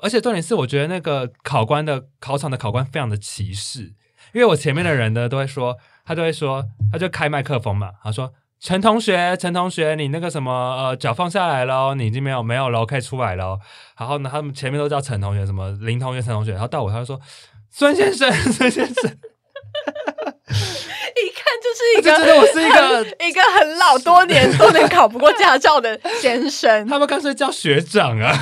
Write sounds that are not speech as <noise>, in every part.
而且重点是，我觉得那个考官的考场的考官非常的歧视，因为我前面的人呢都会说，他都会说，他就开麦克风嘛，他说陈同学，陈同学，你那个什么呃脚放下来喽，你已经没有没有喽，可以出来喽。然后呢，他们前面都叫陈同学，什么林同学、陈同学，然后到我他就说孙先生，孙先生，<laughs> 一看就是一就觉得个我是一个，<laughs> 一个很老多年都能考不过驾照的先生。他们干脆叫学长啊。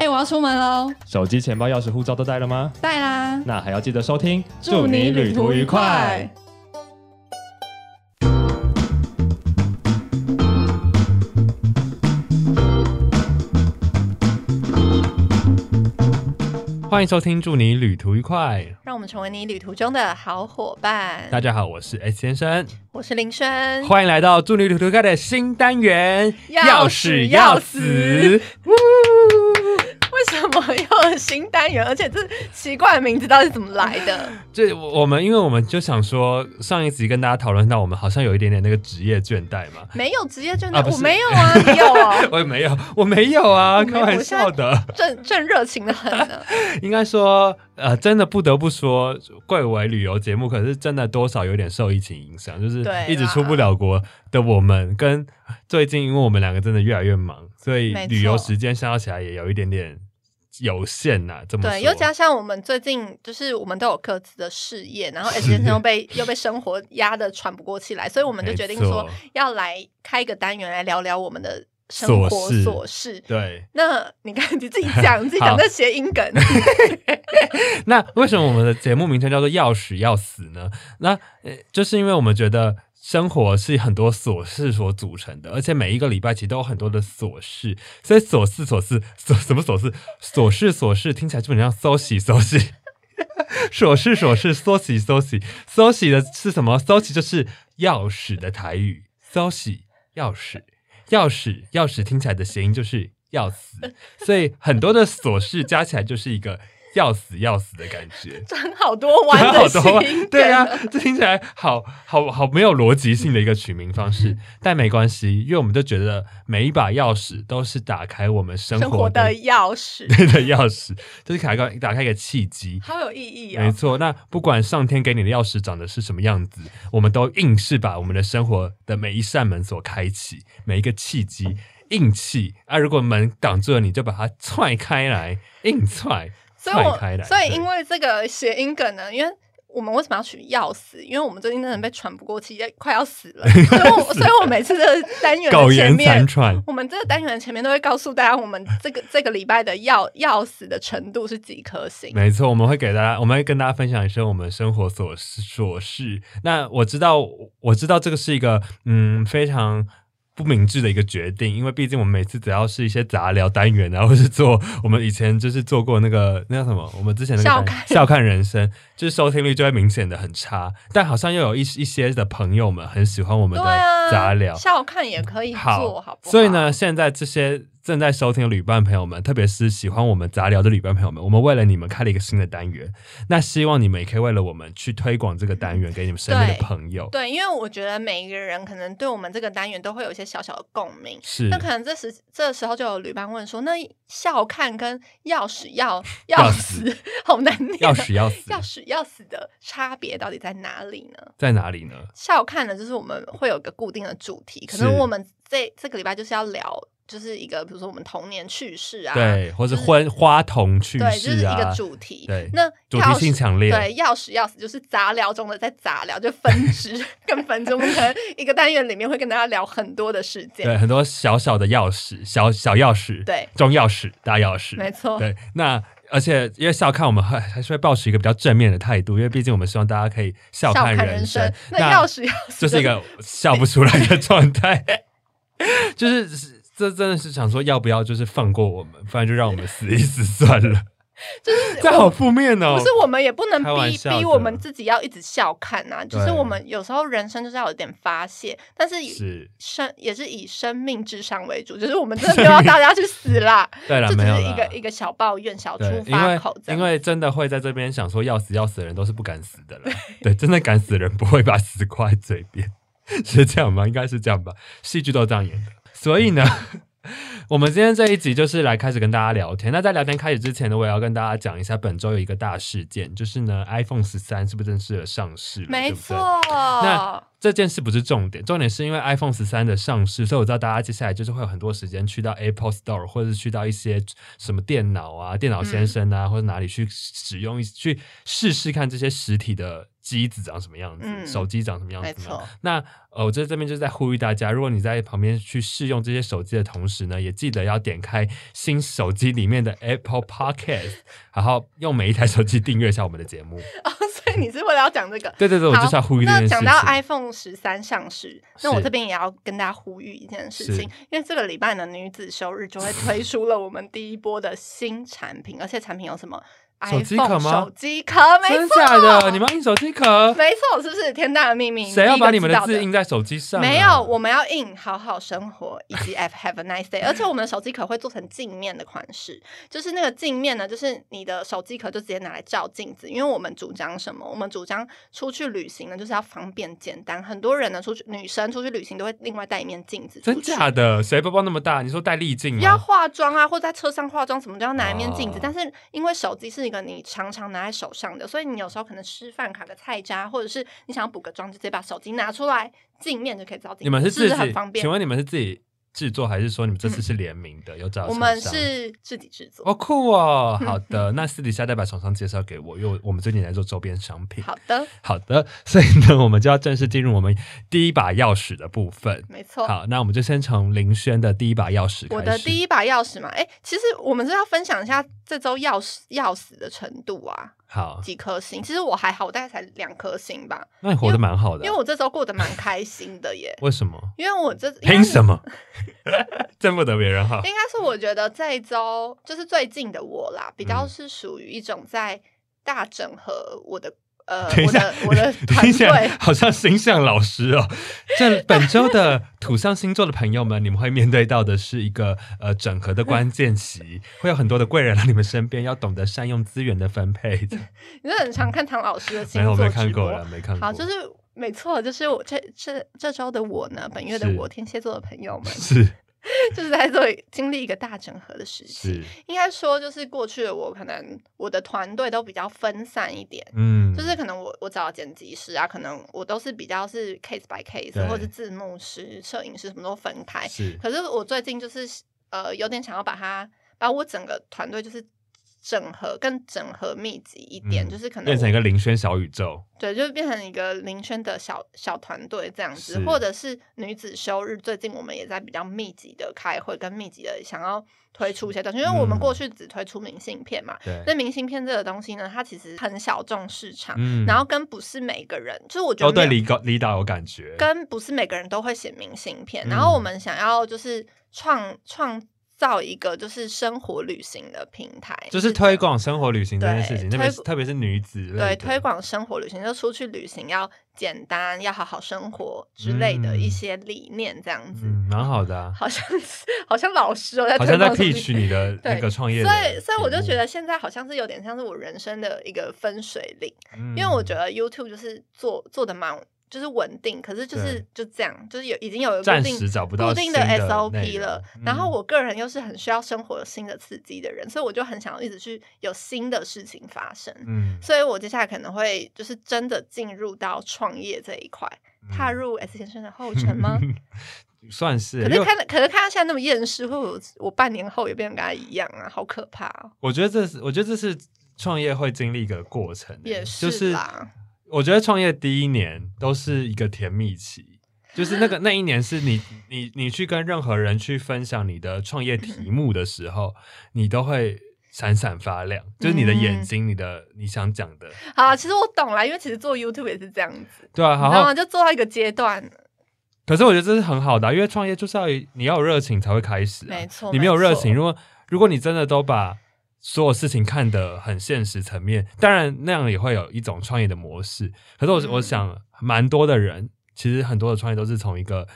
哎、我要出门喽，手机、钱包、钥匙、护照都带了吗？带啦！那还要记得收听，祝你旅途愉快。欢迎收听，祝你旅途愉快。让我们成为你旅途中的好伙伴。大家好，我是 S 先生，我是林轩，欢迎来到祝你旅途愉快的新单元，钥匙钥匙死。为什么要有新单元？而且这奇怪的名字到底是怎么来的？<laughs> 就我们，因为我们就想说，上一集跟大家讨论到，我们好像有一点点那个职业倦怠嘛。没有职业倦怠，啊我没有啊，<laughs> 你有哦，我也没有，我没有啊，开玩笑的。正正热情的很呢。<laughs> 应该说，呃，真的不得不说，贵为旅游节目，可是真的多少有点受疫情影响，就是一直出不了国的我们，跟最近因为我们两个真的越来越忙，所以旅游时间消耗起来也有一点点有限呐、这么对，说又加上我们最近就是我们都有各自的事业，然后 S 先生又被又被生活压得喘不过气来，所以我们就决定说要来开一个单元来聊聊我们的生琐活事琐事。对。那你看你自己讲，你 <laughs> 自己讲好这谐音梗，<laughs> 那为什么我们的节目名称叫做“要死要死”呢？那呃，就是因为我们觉得生活是很多琐事所组成的，而且每一个礼拜其实都有很多的琐事，所以琐事琐事琐什么琐事？琐事琐事听起来基本上搜洗搜洗。琐事琐事，搜洗搜洗，搜洗的是什么？搜洗就是钥匙的台语，搜洗钥匙，钥匙钥匙听起来的谐音就是要死，所以很多的琐事加起来就是一个要死要死的感觉。<laughs> 转好多弯的谐好多啊音梗。对啊，这听起来好好好没有逻辑性的一个取名方式，但没关系，因为我们就觉得每一把钥匙都是打开我们生活的钥匙，<laughs> 对的钥匙，就是打开打开一个契机。好有意义没哦。错，那不管上天给你的钥匙长得是什么样子，我们都硬是把我们的生活的每一扇门所开启，每一个契机硬气啊！如果门挡住了，你就把它踹开来，硬踹所以我。所以因为这个谐音梗呢，因为我们为什么要取要死？因为我们最近真的被喘不过气，要快要死了。<laughs> 所以我，所以我每次这个单元的 <laughs> 前面，喘，我们这个单元的前面都会告诉大家，我们这个 <laughs> 这个礼拜的要要死的程度是几颗星。没错，我们会给大家，我们会跟大家分享一些我们生活琐事琐事。那我知道，我知道这个是一个嗯非常不明智的一个决定，因为毕竟我们每次只要是一些杂聊单元啊，或是做我们以前就是做过那个那叫什么，我们之前那个笑看笑看人生，就是收听率就会明显的很差。但好像又有一一些的朋友们很喜欢我们的杂聊，笑看也可以做，好不好？所以呢，，现在这些正在收听的旅伴朋友们，特别是喜欢我们杂聊的旅伴朋友们，我们为了你们开了一个新的单元，那希望你们也可以为了我们去推广这个单元给你们身边的朋友。对，因为我觉得每一个人可能对我们这个单元都会有一些小小的共鸣。是那可能这时这时候就有旅伴问说：“那笑看跟要死要要死，<laughs> 好难念。要死要死要死要死的差别到底在哪里呢？在哪里呢？笑看呢，就是我们会有一个固定的主题，可能我们这这个礼拜就是要聊，就是一个比如说我们童年趣事啊，对，或是就是婚花童趣事对，就是一个，主题。对那主题性强烈对，钥匙钥匙就是杂聊中的在杂聊，就分支 <laughs> 跟分支。我们可能一个单元里面会跟大家聊很多的事件。对，很多小小的钥匙，小小钥匙，对中钥匙，大钥匙，没错对，那而且因为笑看，我们还还是会保持一个比较正面的态度，因为毕竟我们希望大家可以笑笑看人生。那钥匙钥匙就是一个笑不出来的状态，<laughs> 就是这真的是想说要不要就是放过我们，不然就让我们死一死算了。<laughs> 就是 <laughs> 这好负面哦！不是我们也不能逼逼我们自己要一直笑看呐、就是我们有时候人生就是要有点发泄，但是以是生也是以生命至上为主，就是我们真的要大家去死啦，<laughs> 对了，这只没有一个一个小抱怨、小出发口这样。因为真的会在这边想说要死要死的人都是不敢死的了。对，真的敢死的人不会把死挂在嘴边，是这样吗？应该是这样吧，戏剧都这样演的。所以呢，<laughs> 我们今天这一集就是来开始跟大家聊天。那在聊天开始之前呢，我也要跟大家讲一下本周有一个大事件，就是呢，iPhone 十三是不是正式的上市了？没对对错。那这件事不是重点，重点是因为 iPhone 十三的上市，所以我知道大家接下来就是会有很多时间去到 Apple Store 或者是去到一些什么电脑啊、电脑先生啊，或者哪里去使用一去试试看这些实体的机子长什么样子，嗯手机长什么样子嘛。错，那呃，我在这边就是在呼吁大家，如果你在旁边去试用这些手机的同时呢，也记得要点开新手机里面的 Apple Podcast，<laughs> 然后用每一台手机订阅一下我们的节目。哦，所以你是为了要讲这个？<laughs> 对对对，我就是要呼吁这件事情。那讲到 iPhone 十三上市，那我是这边也要跟大家呼吁一件事情，因为这个礼拜呢，女子休日就会推出了我们第一波的新产品，而且产品有什么手机壳吗手机壳，没真错，假的？你们要印手机壳？没错，是不是天大的秘密？谁要把你们的字印在手机上、啊？没有，我们要印“好好生活”以及 “have have a nice day”，而且我们的手机壳会做成镜面的款式，就是那个镜面呢，就是你的手机壳就直接拿来照镜子，因为我们主张什么？我们主张出去旅行呢，就是要方便简单。很多人呢，出去女生出去旅行都会另外带一面镜子真的，假的？谁包包那么大？你说带滤镜要？化妆啊，或在车上化妆什么都要拿一面镜子。哦但是因为手机是一个你常常拿在手上的，所以你有时候可能吃饭卡个菜渣，或者是你想要补个妆，就直接把手机拿出来，镜面就可以照。你们是是不自己是很方便？请问你们是自己制作，还是说你们这次是联名的？有找我们是自己制作。哦酷哦，<laughs> 好的，那私底下再把厂商介绍给我，因为我们最近在做周边商品。好的，好的，所以呢，我们就要正式进入我们第一把钥匙的部分。没错。好，那我们就先从林轩的第一把钥匙开始。我的第一把钥匙嘛，哎、其实我们是要分享一下这周钥匙钥匙的程度啊，好，几颗星。其实我还好，我大概才两颗星吧，那你活得蛮好的啊、因为我这周过得蛮开心的耶。为什么？<laughs> 因为我这凭什么？么？见不得别人好。应该是我觉得这一周就是最近的我啦，比较嗯是属于一种在大整合我的呃 <laughs> 等一下我的我的团听起来队。好像星象老师哦。<laughs> 这本周的土象星座的朋友们，你们会面对到的是一个呃整合的关键期，<laughs> 会有很多的贵人来你们身边，要懂得善用资源的分配。你是很常看唐老师的星没有，我座直播没看过了，没看过。好，就是没错，就是我这这这周的我呢，本月的我，天蝎座的朋友们，是就是在做经历一个大整合的时期。应该说，就是过去的我，可能我的团队都比较分散一点。嗯，就是可能我我找剪辑师啊，可能我都是比较是 case by case，或者是字幕师、摄影师什么都分开。是可是我最近就是呃有点想要把它把我整个团队就是整合更整合密集一点，嗯就是可能变成一个林轩小宇宙。对，就是变成一个林轩的小小团队这样子，或者是女子休日，最近我们也在比较密集的开会，跟密集的想要推出一些东西，因为我们嗯过去只推出明信片嘛。对，那明信片这个东西呢，它其实很小众市场，嗯然后跟不是每个人，就是我觉都对得没有李导李导有感觉。跟不是每个人都会写明信片，嗯然后我们想要就是创创造一个就是生活旅行的平台，就是推广生活旅行这件事情，对特别是特别是女子类对推广生活旅行，就出去旅行要简单，要好好生活之类的嗯一些理念，这样子。嗯，蛮好的啊，好像好像老师哦，在好像在 pitch 你的那对个创业所，以，所以我就觉得现在好像是有点像是我人生的一个分水岭，嗯，因为我觉得 YouTube 就是做做的蛮就是稳定，可是就是就这样，就是有已经有一个暂固定时找不到固定的 SOP 了。嗯然后我个人又是很需要生活有新的刺激的人，所以我就很想要一直去有新的事情发生。嗯，所以我接下来可能会就是真的进入到创业这一块，踏入 S 先生的后尘吗？<laughs> 算是，可是看，可是看他现在那么厌世，会不会我我半年后也变成跟他一样啊？好可怕哦！我觉得这是，我觉得这是创业会经历一个过程欸，也就是啦，我觉得创业第一年都是一个甜蜜期，就是那个那一年是你你你去跟任何人去分享你的创业题目的时候，你都会闪闪发亮，就是你的眼嗯睛，你的你想讲的，好啊，其实我懂了，因为其实做 YouTube 也是这样子，对啊，然后？就做到一个阶段，可是我觉得这是很好的啊、因为创业就是要你要有热情才会开始、啊，没错你没有热情，如果如果你真的都把所有事情看得很现实层面，当然那样也会有一种创业的模式。可是我、嗯我想，蛮多的人其实很多的创业都是从一个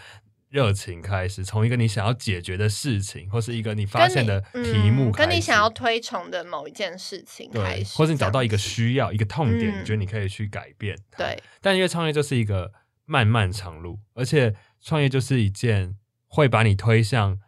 热情开始，从一个你想要解决的事情，或是一个你发现的题目嗯，跟你想要推崇的某一件事情开，始，或是你找到一个需要、一个痛点，嗯你觉得你可以去改变。对，但因为创业就是一个漫漫长路，而且创业就是一件会把你推向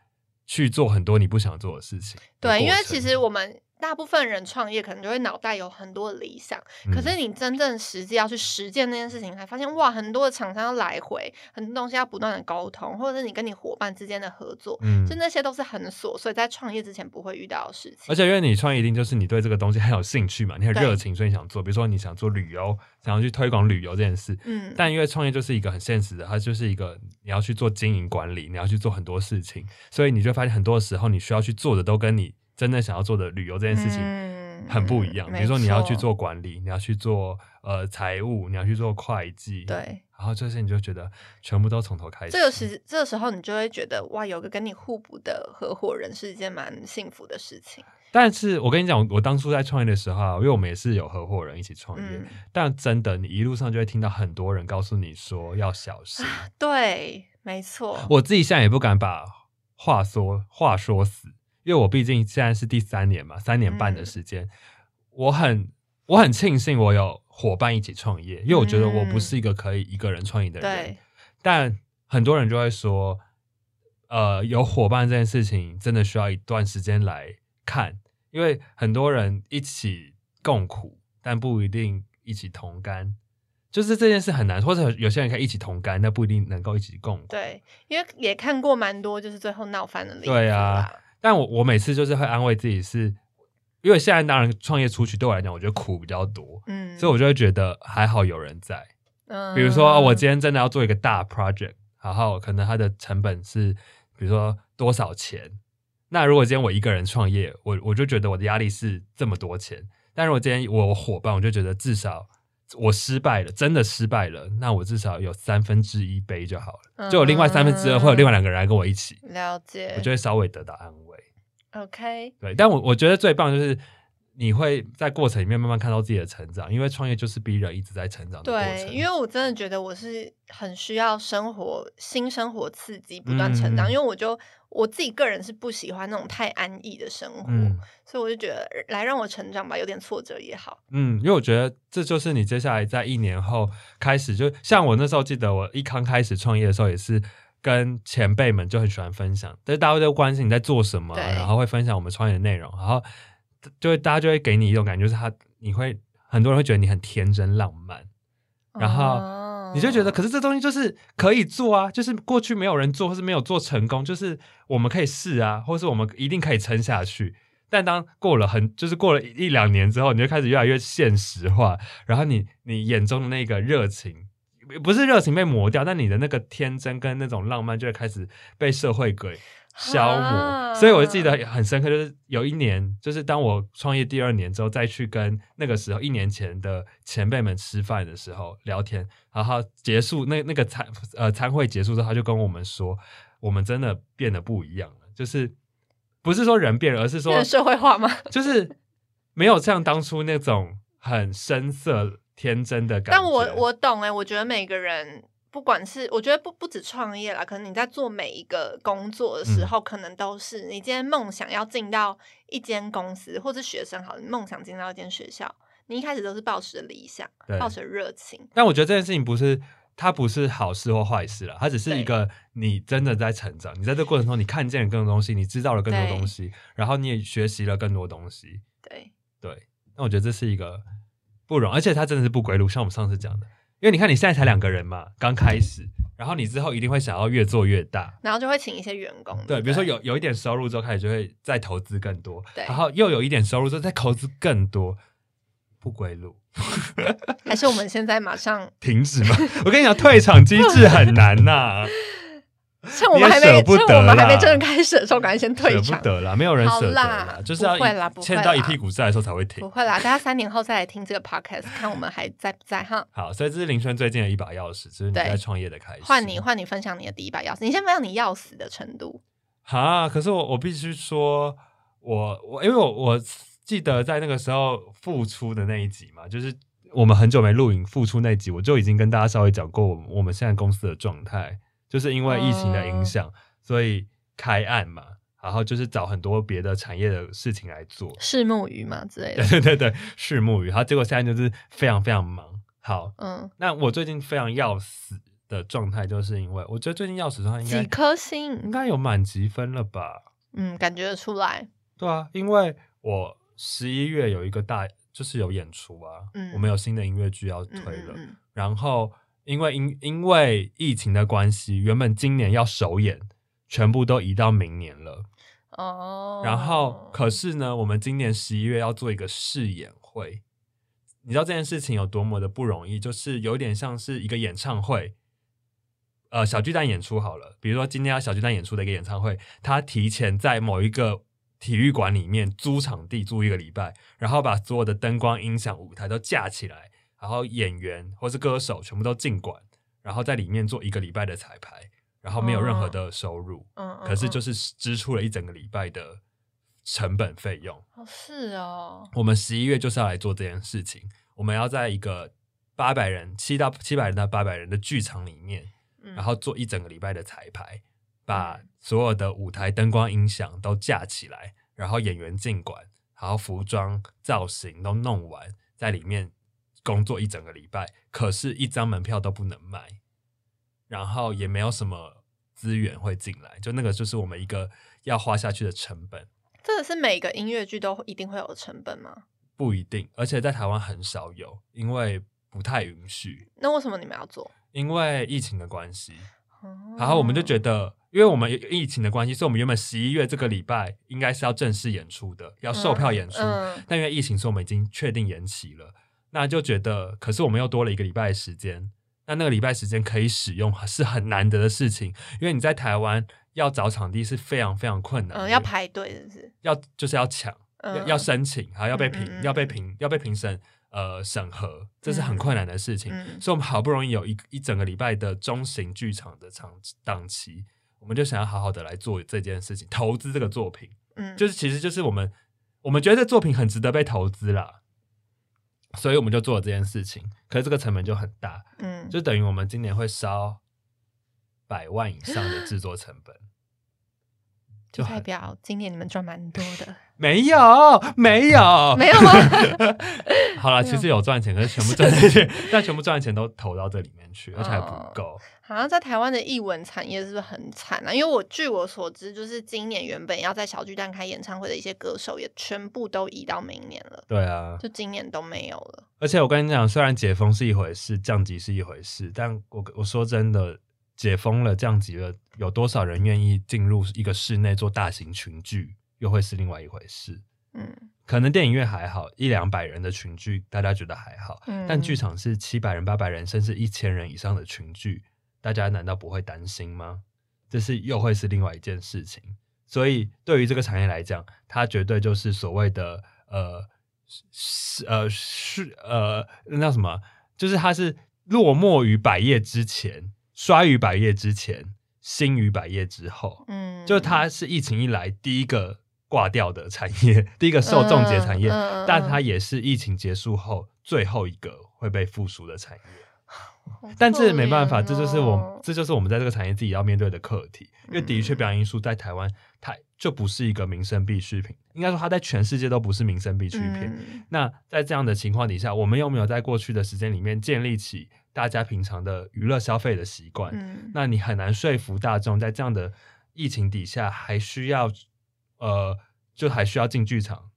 去做很多你不想做的事情的。对，因为其实我们大部分人创业可能就会脑袋有很多的理想，可是嗯你真正实际要去实践那件事情，才发现哇，很多的厂商要来回，很多东西要不断的沟通，或者是你跟你伙伴之间的合作，嗯就那些都是很琐碎，在创业之前不会遇到的事情。而且因为你创业一定就是你对这个东西很有兴趣嘛，你很热情，所以你想做。比如说你想做旅游，想要去推广旅游这件事，嗯，但因为创业就是一个很现实的，它就是一个你要去做经营管理，你要去做很多事情，所以你就发现很多时候你需要去做的都跟你真正想要做的旅游这件事情嗯很不一样。嗯比如说你要去，做管理，你要去做呃财务，你要去做会计，，对。然后这些你就觉得全部都从头开始。这个时，这个时候你就会觉得哇，有个跟你互补的合伙人是一件蛮幸福的事情。但是我跟你讲，我当初在创业的时候啊，因为我们也是有合伙人一起创业，嗯，但真的你一路上就会听到很多人告诉你说要小心。对，没错。我自己现在也不敢把话说话说死，因为我毕竟现在是第三年嘛，三年半的时间，我很我很庆幸我有伙伴一起创业，因为我觉得我不是一个可以一个人创业的人。对，但很多人就会说，呃，有伙伴这件事情真的需要一段时间来看，因为很多人一起共苦，但不一定一起同甘。就是这件事很难，或者有些人可以一起同甘，但不一定能够一起共苦。对，因为也看过蛮多就是最后闹翻的例子对啊啦，但我我每次就是会安慰自己是，因为现在当然创业出去对我来讲，我觉得苦比较多，嗯，所以我就会觉得还好有人在。嗯比如说，哦我今天真的要做一个大 project，然后可能它的成本是，比如说多少钱。那如果今天我一个人创业，我我就觉得我的压力是这么多钱。但如果今天我有伙伴，我就觉得至少我失败了，真的失败了，那我至少有三分之一杯就好了。就有另外三分之二，嗯会有另外两个人来跟我一起，了解，我就会稍微得到安慰。OK，对，但我我觉得最棒就是你会在过程里面慢慢看到自己的成长，因为创业就是逼人一直在成长的过对，因为我真的觉得我是很需要生活新生活刺激，不断成长。嗯因为我就我自己个人是不喜欢那种太安逸的生活，嗯所以我就觉得来让我成长吧，有点挫折也好。嗯，因为我觉得这就是你接下来在一年后开始，就像我那时候记得我一刚开始创业的时候，也是跟前辈们就很喜欢分享，但是大家都关心你在做什么，然后会分享我们创业的内容，然后就会大家就会给你一种感觉，就是他你会很多人会觉得你很天真浪漫，然后哦你就觉得，可是这东西就是可以做啊，就是过去没有人做，或是没有做成功，就是我们可以试啊，或是我们一定可以撑下去。但当过了很，就是过了一两年之后，你就开始越来越现实化，然后你你眼中的那个热情，不是热情被磨掉，但你的那个天真跟那种浪漫就会开始被社会给消磨。啊所以我记得很深刻，就是有一年，就是当我创业第二年之后，再去跟那个时候一年前的前辈们吃饭的时候聊天，然后结束那那个餐呃餐会结束之后，他就跟我们说，我们真的变得不一样了，就是不是说人变了，而是说变社会化吗？<laughs> 就是没有像当初那种很深色天真的感觉。但我我懂哎、我觉得每个人不管是我觉得不不止创业啦，可能你在做每一个工作的时嗯候，可能都是你今天梦想要进到一间公司，或是学生好，你梦想进到一间学校，你一开始都是抱持着理想，抱持着热情，但我觉得这件事情不是。它不是好事或坏事了，它只是一个你真的在成长，你在这个过程中你看见了更多东西，你知道了更多对东西，然后你也学习了更多东西。对，对，那我觉得这是一个不容，而且它真的是不归路，像我们上次讲的，因为你看你现在才两个人嘛，刚开始，然后你之后一定会想要越做越大，然后就会请一些员工，对，不比如说有有一点收入之后，开始就会再投资更多，对。然后又有一点收入之后再投资更多，不归路，还是我们现在马上 <laughs> 停止吗！我跟你讲，退场机制很难呐、趁我们还没趁我们还没真正开始的时候，赶快先退舍不场。得啦，没有人舍得好啦啦，就是要欠到一啦屁股债的时候才会停不。会啦，大家三年后再来听这个 podcast，看我们还在不在哈。好，所以这是林轩最近的一把钥匙，就是你对在创业的开始。换你，换你分享你的第一把钥匙，你先分享你要死的程度。哈，可是我我必须说，我我因为我我记得在那个时候复出的那一集嘛，就是我们很久没录影复出那一集，我就已经跟大家稍微讲过我们我们现在公司的状态，就是因为疫情的影响，所以开案嘛，然后就是找很多别的产业的事情来做，赤木鱼嘛之类的对。<laughs> 对对对，拭目鱼，然后结果现在就是非常非常忙。好，嗯，那我最近非常要死的状态，就是因为我觉得最近要死的状态应该几颗星应星？该有满积分了吧？嗯，感觉得出来。对啊，因为我十一月有一个大，就是有演出啊，嗯我们有新的音乐剧要嗯推了，嗯嗯然后因为因因为疫情的关系，原本今年要首演，全部都移到明年了。哦，然后可是呢，我们今年十一月要做一个试演会，你知道这件事情有多么的不容易，就是有点像是一个演唱会。呃，小巨蛋演出好了，比如说今天要小巨蛋演出的一个演唱会，他提前在某一个体育馆里面租场地租一个礼拜，然后把所有的灯光、音响、舞台都架起来，然后演员或是歌手全部都进馆，然后在里面做一个礼拜的彩排，然后没有任何的收入，嗯，嗯可是就是是支出了一整个礼拜的成本费用。哦是哦，我们十一月就是要来做这件事情，我们要在一个八百人、七到七百人到八百人的剧场里面，嗯然后做一整个礼拜的彩排，把嗯。所有的舞台灯光、音响都架起来，然后演员进馆，然后服装、造型都弄完，在里面工作一整个礼拜，可是，一张门票都不能卖，然后也没有什么资源会进来，就那个就是我们一个要花下去的成本。这个是每个音乐剧都一定会有的成本吗？不一定，而且在台湾很少有，因为不太允许，那为什么你们要做？因为疫情的关系。哦然后我们就觉得，因为我们有疫情的关系，所以我们原本十一月这个礼拜应该是要正式演出的，要售票演出。嗯但因为疫情，所以我们已经确定延期了。那就觉得，可是我们又多了一个礼拜的时间。那那个礼拜时间可以使用，是很难得的事情，因为你在台湾要找场地是非常非常困难的，嗯，要排队是不是？要就是要抢，嗯要要申请，还要被评，嗯嗯嗯要被评，要被评审呃审核，这是很困难的事情。嗯所以我们好不容易有一一整个礼拜的中型剧场的场档期，我们就想要好好的来做这件事情，投资这个作品，嗯，就是其实就是我们我们觉得这作品很值得被投资啦，所以我们就做了这件事情。可是这个成本就很大，嗯，就等于我们今年会烧百万以上的制作成本。就代表今年你们赚蛮多的，<laughs> 没有，没有，<laughs> 没有吗？<laughs> 好了，其实有赚钱，可是全部赚的钱，但全部赚的钱都投到这里面去，而且还不哦够。好像在台湾的艺文产业是不是很惨啊？因为我据我所知，就是今年原本要在小巨蛋开演唱会的一些歌手，也全部都移到明年了，对啊，就今年都没有了。而且我跟你讲，虽然解封是一回事，降级是一回事，但我我说真的，解封了、降级了，有多少人愿意进入一个室内做大型群聚，又会是另外一回事。嗯可能电影院还好，一两百人的群聚，大家觉得还好，嗯，但剧场是七百人、八百人，甚至一千人以上的群聚，大家难道不会担心吗？这是又会是另外一件事情。所以对于这个产业来讲，它绝对就是所谓的呃是呃是呃那叫什么？就是它是落寞于百业之前，衰于百业之前，兴于百业之后。嗯，就它是疫情一来第一个挂掉的产业，第一个受重结产业，嗯嗯嗯但它也是疫情结束后最后一个会被复苏的产业。好但这可没办法，怜这就是我哦这就是我们在这个产业自己要面对的课题。因为的确，嗯表演艺术在台湾它就不是一个民生必需品，应该说它在全世界都不是民生必需品。嗯那在这样的情况底下，我们有没有在过去的时间里面建立起大家平常的娱乐消费的习惯？嗯那你很难说服大众，在这样的疫情底下，还需要呃，就还需要进剧场，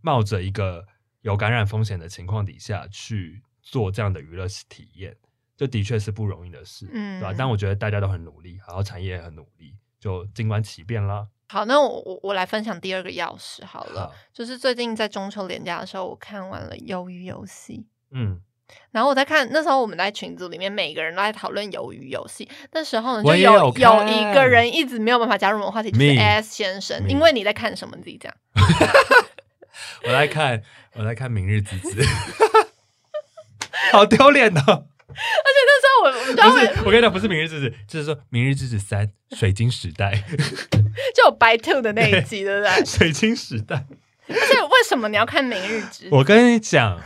冒着一个有感染风险的情况底下去做这样的娱乐体验，这的确是不容易的事，嗯对吧？但我觉得大家都很努力，然后产业也很努力，就静观其变啦。好，那我我我来分享第二个钥匙好了，好，就是最近在中秋连假的时候，我看完了《鱿鱼游戏》。嗯，然后我在看，那时候我们在群组里面，每个人都在讨论鱿鱼游戏。那时候呢，就有有看一个人一直没有办法加入我们的话题，就是 S 先生。因为你在看什么？你自己讲。<laughs> 我在看，我在看《明日之子》，<laughs> 好丢脸哦！那时候我我不是，我跟你讲，不是《明日之子》，就是说《明日之子三：水晶时代》，<laughs> 就有白兔的那一集，对不对？水晶时代。而且为什么你要看《明日之子》？我跟你讲，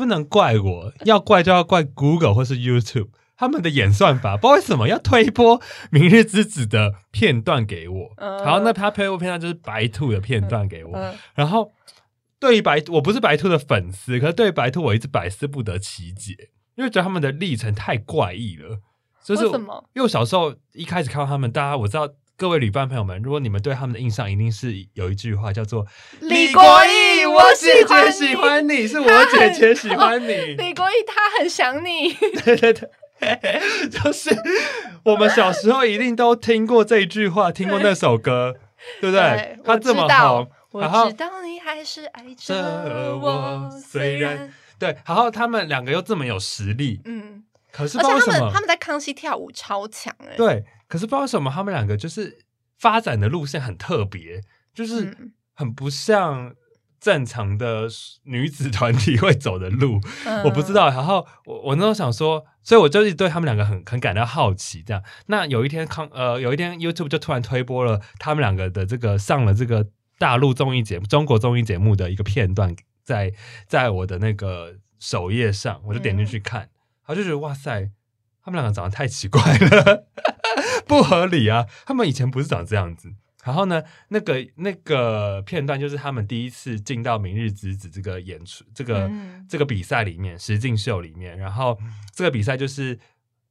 不能怪我，要怪就要怪 Google 或是 YouTube 他们的演算法，不知道为什么要推一波《明日之子》的片段给我。嗯然后那他推播片段就是白兔的片段给我，嗯然后对于白，我不是白兔的粉丝，可是对于白兔我一直百思不得其解，因为觉得他们的历程太怪异了。就是为什么？因为我小时候一开始看到他们，大家我知道各位旅伴朋友们，如果你们对他们的印象一定是有一句话叫做“李国毅我我姐姐喜欢你是我姐姐喜欢你。”李国毅他很想你，<laughs> 对对对，就是我们小时候一定都听过这一句话，听过那首歌，<laughs> 对不对？他我这么知道红，我知道你还是爱这着我我，虽然对，然后他们两个又这么有实力，嗯，可是而且他们他们在康熙跳舞超强哎，对，可是不知道为什么他们两个就是发展的路线很特别，就是嗯很不像。正常的女子团体会走的路，嗯我不知，道。然后我我那时候想说，所以我就一直对他们两个很很感到好奇。这样，那有一天康呃有一天 YouTube 就突然推播了他们两个的这个上了这个大陆综艺节目、中国综艺节目的一个片段，在在我的那个首页上，我就点进去看，然后就觉得哇塞，他们两个长得太奇怪了，<laughs> 不合理啊！他们以前不是长这样子。然后呢，那个那个片段就是他们第一次进到《明日之子》这个演出，这个、嗯这个比赛里面，实境秀里面。然后这个比赛就是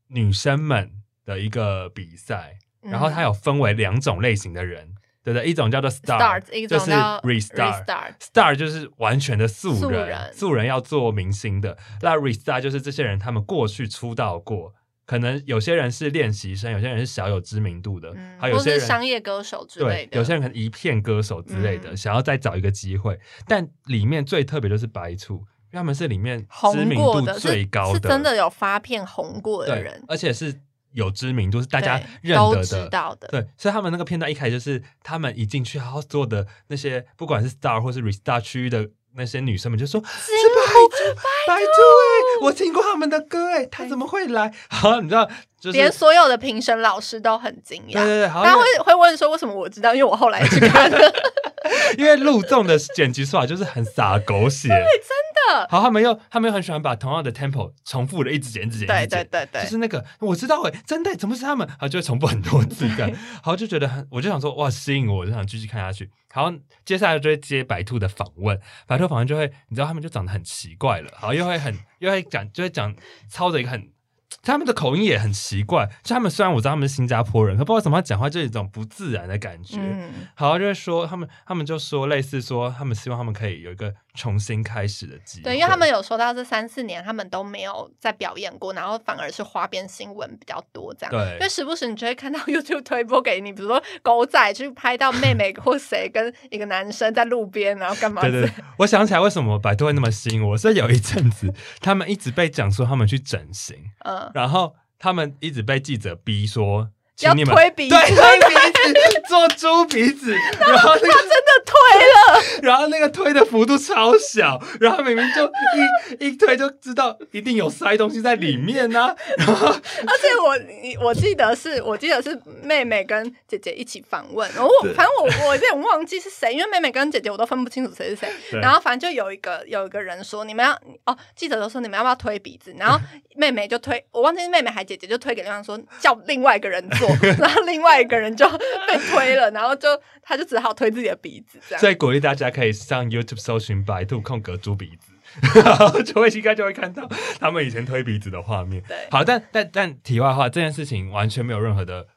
女生们的一个比赛，然后它有分为两种类型的人，对不对？一种叫做 star，start 一就是种叫 restart。restart，Star 就是完全的素人，素人素人要做明星的。那 restart 就是这些人他们过去出道过，可能有些人是练习生，有些人是小有知名度的，嗯，还有些人商业歌手之类的，对，有些人可能一片歌手之类的，嗯想要再找一个机会。但里面最特别就是白醋，因为他们是里面知红名度过的最高是是真的有发片红过的人，，而且是有知名度，是大家认得的。道的，对，所以他们那个片段一开始就是他们一进去，然后所有的那些不管是 Star 或是 Restar 区域的那些女生们就说：“是白兔，白兔哎、我听过他们的歌哎、他怎么会来？” <laughs> 好，你知道，就是连所有的评审老师都很惊讶。对对对，好，大家因为会会问说为什么我知道？因为我后来去看的，<laughs> 因为陆纵的剪辑手法就是很洒狗血，对，真的。好，他们又他们又很喜欢把同样的 tempo 重复的一直剪，一直剪，对。对对对，就是那个我知道哎、真的怎么是他们？然后就会重复很多次这样，<laughs> 然后就觉得很，我就想说哇，吸引我，我就想继续看下去。好接下来就会接白兔的访问，白兔访问就会，你知道他们就长得很奇怪了，<laughs> 好又会很又会讲，就会讲操着一个很。他们的口音也很奇怪，就他们虽然我知道他们是新加坡人，可不知道怎么讲话就有一种不自然的感觉。嗯，好，就会说他们，他们就说类似说，他们希望他们可以有一个重新开始的机会。对，因为他们有说到这三四年他们都没有在表演过，然后反而是花边新闻比较多这样。对因为时不时你就会看到 <laughs> YouTube 推播给你，比如说狗仔去拍到妹妹或谁跟一个男生在路边，然后干嘛对对，我想起来为什么百度会那么吸引我，是有一阵子他们一直被讲说他们去整形，嗯，然后他们一直被记者逼说，要推鼻子对，推鼻子，做猪鼻子，<laughs> 然后那个真的推了，<laughs> 然后那个推的幅度超小，然后明明就一一推就知道一定有塞东西在里面呢、然后而且我你我记得是我记得是妹妹跟姐姐一起访问，然后我反正我我有点忘记是谁，因为妹妹跟姐姐我都分不清楚谁是谁。然后反正就有一个有一个人说你们要哦，记者都说你们要不要推鼻子，然后妹妹就推，我忘记是妹妹还姐姐就推给对方说叫另外一个人做，然后另外一个人就被推了，然后就他就只好推自己的鼻子这样。所以鼓励大家可以上 YouTube 搜寻百度空格猪鼻子，然后就会应该就会看到他们以前推鼻子的画面。对好，但但但题外话，这件事情完全没有任何的。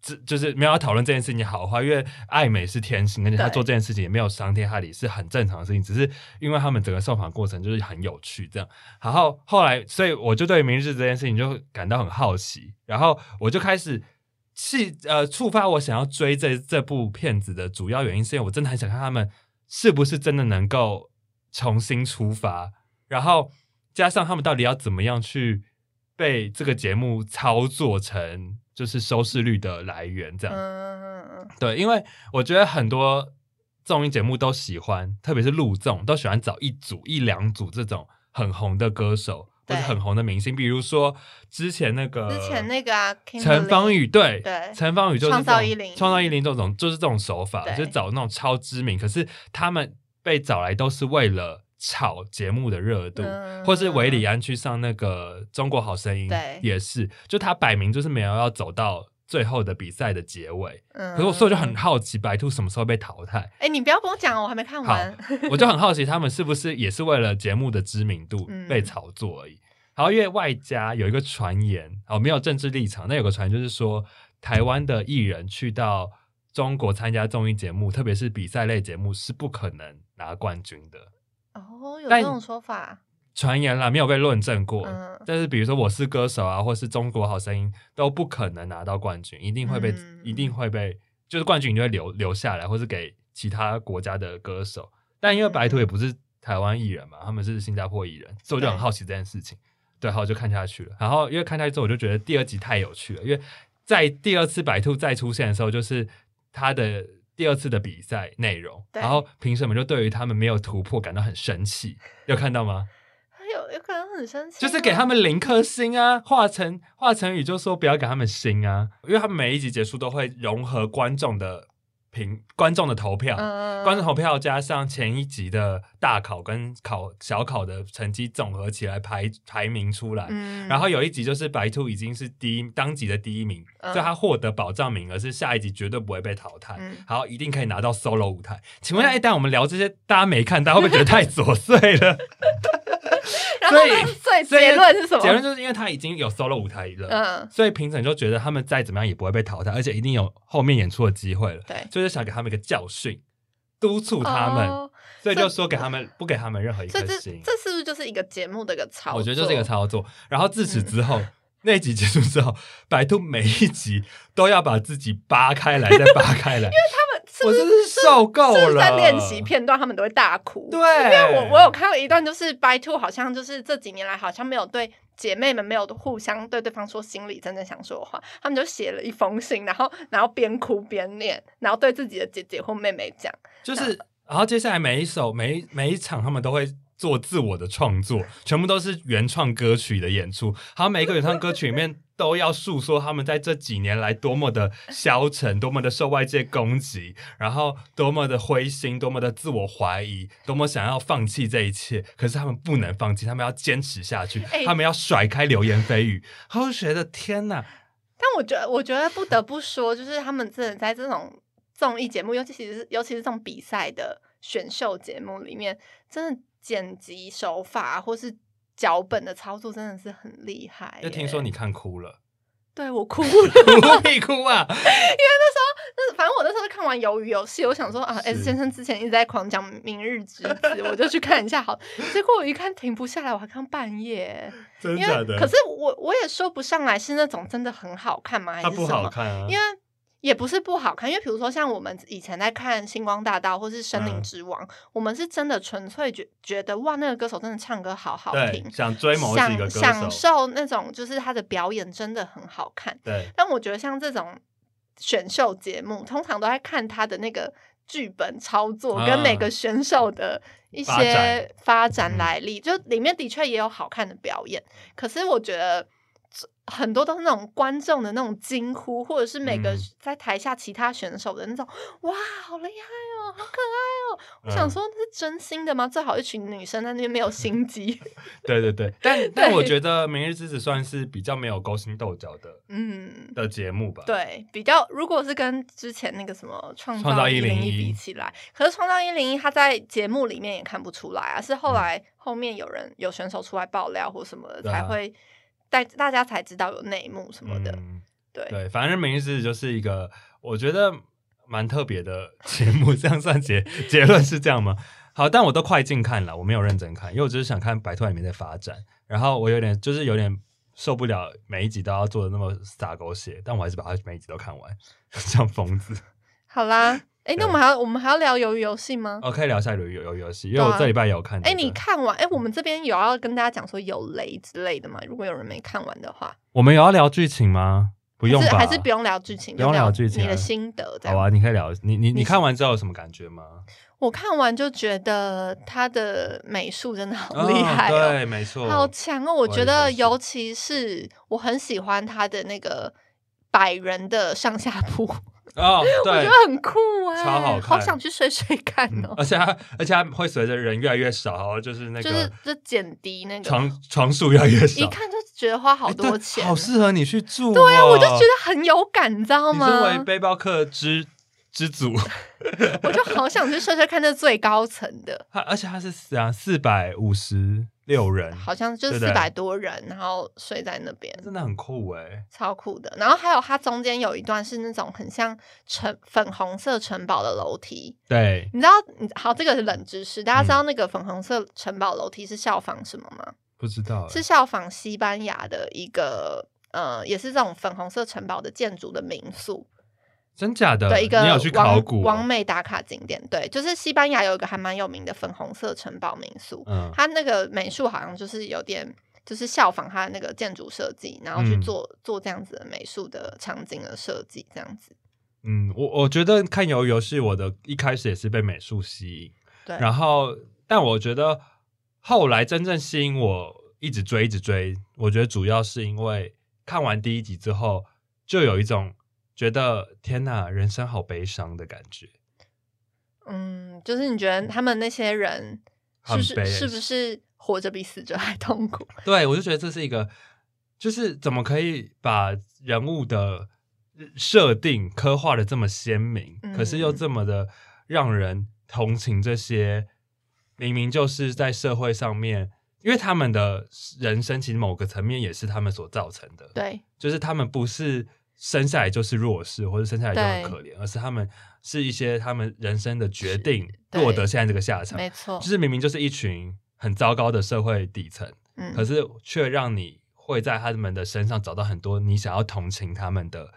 这就是没有要讨论这件事情好坏，因为爱美是天性，而且他做这件事情也没有伤天害理，是很正常的事情。只是因为他们整个受访过程就是很有趣，这样。然后后来，所以我就对明日这件事情就感到很好奇，然后我就开始气呃触发我想要追这这部片子的主要原因，是因为我真的很想看他们是不是真的能够重新出发，然后加上他们到底要怎么样去被这个节目操作成就是收视率的来源，这样。对，因为我觉得很多综艺节目都喜欢，特别是录综，都喜欢找一组、一两组这种很红的歌手或对。者很红的明星，比如说之前那个之前那个啊，陈芳宇，对对陈芳宇就是创造这种101创造一零这种就是这种手法，就是找那种超知名，可是他们被找来都是为了炒节目的热度，嗯或是韦礼安去上那个中国好声音，对。也是，就他摆明就是没有要走到最后的比赛的结尾，嗯可是我所以我就很好奇白兔什么时候被淘汰，哎、你不要跟我讲哦，我还没看完。<laughs> 我就很好奇他们是不是也是为了节目的知名度嗯被炒作而已。然后因为外加有一个传言，哦，没有政治立场，那有个传言就是说，台湾的艺人去到中国参加综艺节目，特别是比赛类节目，是不可能拿冠军的。哦，有但这种说法，传言啦，没有被论证过。嗯但是比如说《我是歌手》啊，或是《中国好声音》，都不可能拿到冠军，一定会被，嗯一定会被，就是冠军一定会留留下来，或是给其他国家的歌手。但因为白兔也不是台湾艺人嘛，他们是新加坡艺人，所以我就很好奇这件事情。对，好，我就看下去了。然后因为看下去之后，我就觉得第二集太有趣了，因为在第二次白兔再出现的时候，就是他的第二次的比赛内容，然后评审们就对于他们没有突破感到很生气，有看到吗？有有可能很生气，就是给他。们零颗星啊！华晨华晨宇就说不要给他们星啊，因为他们每一集结束都会融合观众的评观众的投票，嗯，观众投票加上前一集的大考跟考小考的成绩总合起来排排名出来。嗯然后有一集就是白兔已经是第一当集的第一名，嗯所以他获得保障名额是下一集绝对不会被淘汰，嗯然后一定可以拿到 solo 舞台。请问一下，一旦我们聊这些，大家没看，大家会不会觉得太 <laughs> 琐碎了？<laughs> 然后所以呢所以所以结论是什么？结论就是因为他已经有 solo 舞台了，嗯，所以评审就觉得他们再怎么样也不会被淘汰，而且一定有后面演出的机会了，对，就是想给他们一个教训，督促他们，哦所以就说给他们不给他们任何一颗星。这是不是就是一个节目的一个操作？我觉得就是一个操作。然后自此之嗯后，<laughs> 那一集结束之后，白兔每一集都要把自己扒开来，再扒开来，<laughs> 因为他们 <laughs> 是不是我真是受够是不是了。在练习片段，他们都会大哭？对，因为我我有看到一段，就是 By Two 好像就是这几年来好像没有对姐妹们没有互相对对方说心里真正想说的话，他们就写了一封信，然后然后边哭边念，然后对自己的姐姐或妹妹讲，就是，然后接下来每一首、每每一场，他们都会做自我的创作，全部都是原创歌曲的演出。然后每一个原创歌曲里面都要诉说他们在这几年来多么的消沉，多么的受外界攻击，然后多么的灰心，多么的自我怀疑，多么想要放弃这一切。可是他们不能放弃，他们要坚持下去，<laughs> 哎他们要甩开流言蜚语。我就觉得天哪！但我觉得，我觉得不得不说，就是他们真的在这种综艺节目，尤其是尤其是这种比赛的选秀节目里面，真的剪辑手法或是脚本的操作真的是很厉害耶。就听说你看哭了，对我哭了，<laughs> 哭屁哭啊！<laughs> 那反正我那时候看完《鱿鱼游戏》，我想说啊，S 先生之前一直在狂讲《明日之子》，我就去看一下好。<laughs> 结果我一看停不下来，我还看半夜，因为真的？可是我我也说不上来是那种真的很好看吗？还它不是什么？好看啊，因为也不是不好看，因为比如说像我们以前在看《星光大道》或是《森林嗯。之王》我们是真的纯粹觉觉得哇，那个歌手真的唱歌好好听，想追某几个歌享享，受那种就是他的表演真的很好看。对。但我觉得像这种选秀节目，通常都在看他的那个剧本操作跟每个选手的一些发展嗯。来历，就里面的确也有好看的表演，可是我觉得。很多都是那种观众的那种惊呼，或者是每个嗯。在台下其他选手的那种、哇，好厉害哦，好可爱哦！我想嗯。说，那是真心的吗？最好一群女生在那边没有心机，<laughs> 对对对，<laughs> 但但我觉得《明日之子》算是比较没有勾心斗角的嗯，的节目吧。对，比较如果是跟之前那个什么创创造一零一比起来，可是创造一零一它在节目里面也看不出来啊，是后嗯。来后面有人有选手出来爆料或什么的，啊。才会大大家才知道有内幕什么的。嗯对，对，反正《明日之子》就是一个我觉得蛮特别的 <laughs> 节目，这样算结结论是这样吗？好，但我都快进看了，我没有认真看，因为我只是想看白兔里面的发展，然后我有点就是有点受不了每一集都要做的那么洒狗血，但我还是把它每一集都看完，<laughs> 像疯子。好啦，哎，那我们还要我们还要聊鱿鱼游戏吗？哦，可以聊一下游游游游戏，因为我这礼拜也有看、这哎、个。你看完哎、我们这边有要跟大家讲说有雷之类的吗？如果有人没看完的话，我们有要聊剧情吗？不用吧？还是不用聊剧情，不用聊剧情啊你的心得。好啊，你可以聊。你你你你看完之后有什么感觉吗？我看完就觉得他的美术真的好厉害哦，对，没错，好强哦！我觉得尤其是我很喜欢他的那个百人的上下铺，<laughs> 哦，我对觉得，很酷哎、超好看。好想去睡睡看哦。嗯而且它而且它会随着人越来越少，就是那个就是就减低那个，床床数越来越少，一看就觉得花好多钱，好适合你去住、哦。对啊，我就觉得很有感，你知道你身为？背包客之之祖，<laughs> 我就好想去睡睡看这最高层的，它而且它是四啊四百五十六人，好像就四百多人，然后睡在那边。真的很酷哎。超酷的，然后还有它中间有一段是那种很像城粉红色城堡的楼梯，对，你知道？好，这个是冷知识，大家知嗯道那个粉红色城堡楼梯是效仿什么吗？不知道欸是效仿西班牙的一个呃，也是这种粉红色城堡的建筑的民宿真假的？对一个你有去考王古哦？王美打卡景点。对，就是西班牙有一个还蛮有名的粉红色城堡民宿，嗯，它那个美术好像就是有点。就是效仿它的那个建筑设计，然后去嗯做、做这样子的美术的场景的设计，这样子。嗯，我我觉得看游游戏，我的一开始也是被美术吸引，对，然后但我觉得后来真正吸引我一直追一直追，我觉得主要是因为看完第一集之后，就有一种觉得天哪，人生好悲伤的感觉。嗯，就是你觉得他们那些人是不是是不是活着比死着还痛苦？<laughs> 对我就觉得这是一个，就是怎么可以把人物的设定刻画的这么鲜明，嗯可是又这么的让人同情这些明明就是在社会上面，因为他们的人生其实某个层面也是他们所造成的，，对，就是他们不是生下来就是弱势或者生下来就很可怜，而是他们是一些他们人生的决定对落得现在这个下场，没错就，是明明就是一群很糟糕的社会底层。嗯，可是却让你会在他们的身上找到很多你想要同情他们的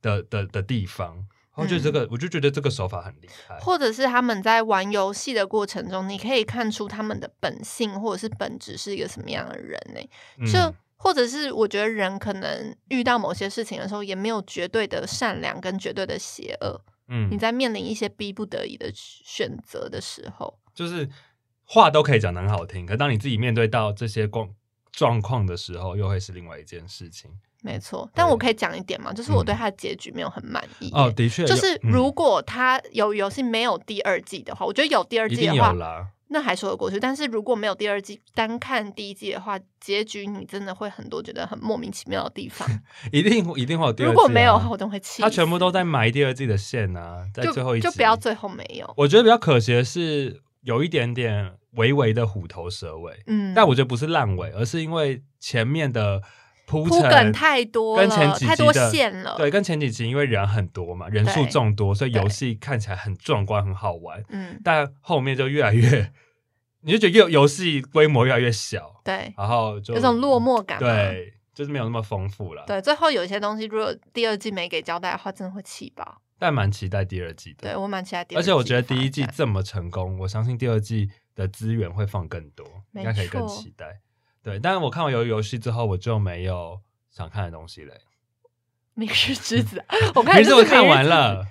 的的的地方。我觉得这个，我就觉得这个手法很厉害。嗯或者是他们在玩游戏的过程中，你可以看出他们的本性或者是本质是一个什么样的人呢、嗯就或者是我觉得人可能遇到某些事情的时候，也没有绝对的善良跟绝对的邪恶。嗯你在面临一些逼不得已的选择的时候，就是话都可以讲得很好听，可当你自己面对到这些状状况的时候，又会是另外一件事情。没错。但我可以讲一点嘛，就是我对他的结局没有很满意、哦，的确，就是嗯如果他有游戏没有第二季的话，我觉得有第二季的话，那还说得过去。但是如果没有第二季，单看第一季的话，结局你真的会很多觉得很莫名其妙的地方。<laughs> 一定一定会有第二季、啊。如果没有的话，我都会气。他全部都在埋第二季的线啊，在最后一集就就不要最后没有。我觉得比较可惜的是，有一点点微微的虎头蛇尾，嗯，但我觉得不是烂尾，而是因为前面的铺梗太多了，跟前几集太多线了。对，跟前几集因为人很多嘛，人数对众多，所以对游戏看起来很壮观、很好玩，嗯，但后面就越来越，你就觉得游游戏规模越来越小，对，然后就有种落寞感。，对，就是没有那么丰富了。对，最后有一些东西，如果第二季没给交代的话，真的会气爆。但蛮期待第二季的。对我蛮期待第二季。而且我觉得第一季，这么成功，我相信第二季的资源会放更多，没应该可以更期待。对，但是我看完游游戏之后，我就没有想看的东西嘞。明日之子啊，<laughs> 我看可是我看完了，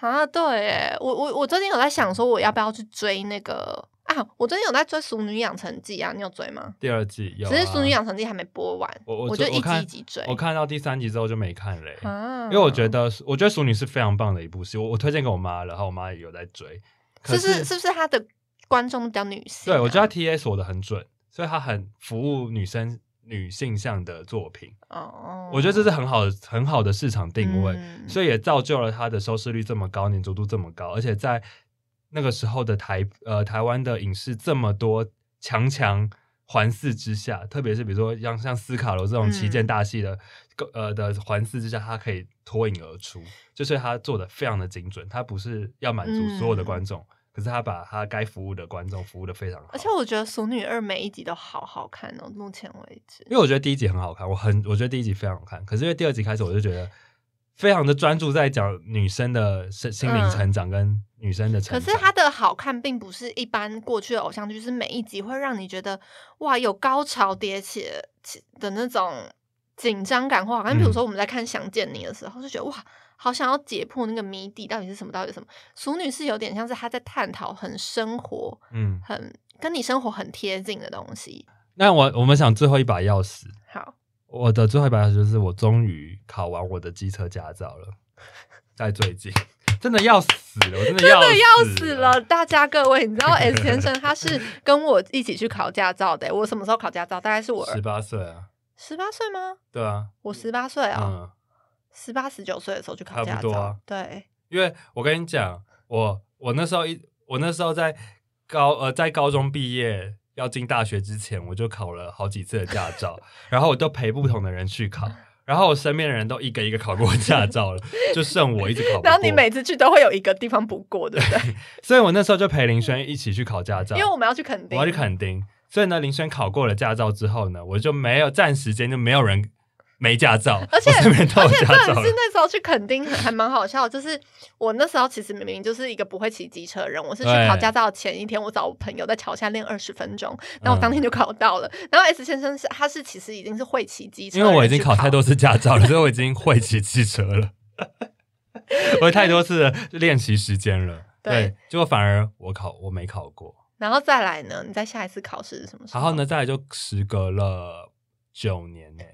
啊，对耶，我我我最近有在想说，我要不要去追那个啊？我最近有在追《熟女养成记》啊，你有追吗？第二季有、啊，只是《熟女养成记》还没播完，我我我就一集一集追。我看到第三集之后就没看嘞。啊，因为我觉得，我觉得《熟女》是非常棒的一部戏，我我推荐给我妈，然后我妈也有在追。是不是是不是她的观众比较女性、啊？对我觉得她 T A 锁的很准，所以他很服务女生女性向的作品。哦，我觉得这是很好的很好的市场定位，嗯所以也造就了它的收视率这么高，粘着度这么高，而且在那个时候的台呃台湾的影视这么多强强环视之下，特别是比如说像像斯卡罗这种旗舰大戏的、呃的环视之下，它可以脱颖而出，就是他做的非常的精准，他不是要满足所有的观众。可是他把他该服务的观众服务的非常好，而且我觉得《熟女二》每一集都好好看哦，目前为止。因为我觉得第一集很好看，我很我觉得第一集非常好看。可是因为第二集开始，我就觉得非常的专注在讲女生的心心灵成长跟女生的成长。可是它的好看并不是一般过去的偶像剧，就是每一集会让你觉得哇有高潮迭起起的那种紧张感，或好像比如说我们在看《想见你》的时候，就觉得哇好想要解破那个谜底到底是什么，到底是什么。熟女是有点像是她在探讨很生活、嗯，很跟你生活很贴近的东西。那我我们想最后一把钥匙，好，我的最后一把钥匙就是我终于考完我的机车驾照了，在最近。真的要死了，我真的要真的要死死了！大家各位，你知道 <laughs> S 先生他是跟我一起去考驾照的。我什么时候考驾照？大概是我十八岁啊，十八岁吗？对啊，我十八岁啊，嗯，十八十九岁的时候去考驾照。啊对，因为我跟你讲，我我那时候一我那时候在高呃在高中毕业要进大学之前，我就考了好几次的驾照，然后我都陪不同的人去考，然后我身边的人都一个一个考过驾照了，就剩我一直考不过。<laughs> 然后你每次去都会有一个地方不过，对不对？<laughs> 所以我那时候就陪林轩一起去考驾照，因为我们要去垦丁，我要去垦丁。所以呢，林轩考过了驾照之后呢，我就没有暂时间就没有人没驾照，而且而且真的是。那时候去垦丁还蛮好笑，就是我那时候其实明明就是一个不会骑机车的人，我是去考驾照前一天，我找我朋友在桥下练二十分钟，然后我当嗯天就考到了。<laughs> 然后 S 先生是他是其实已经是会骑机车因为我已经考太多次驾照了，所以我已经会骑汽车了。<laughs> 我有太多次的练习时间了，对对，结果反而我考我没考过，然后再来呢，你在下一次考试是什么时候？然后呢，再来就时隔了九年呢、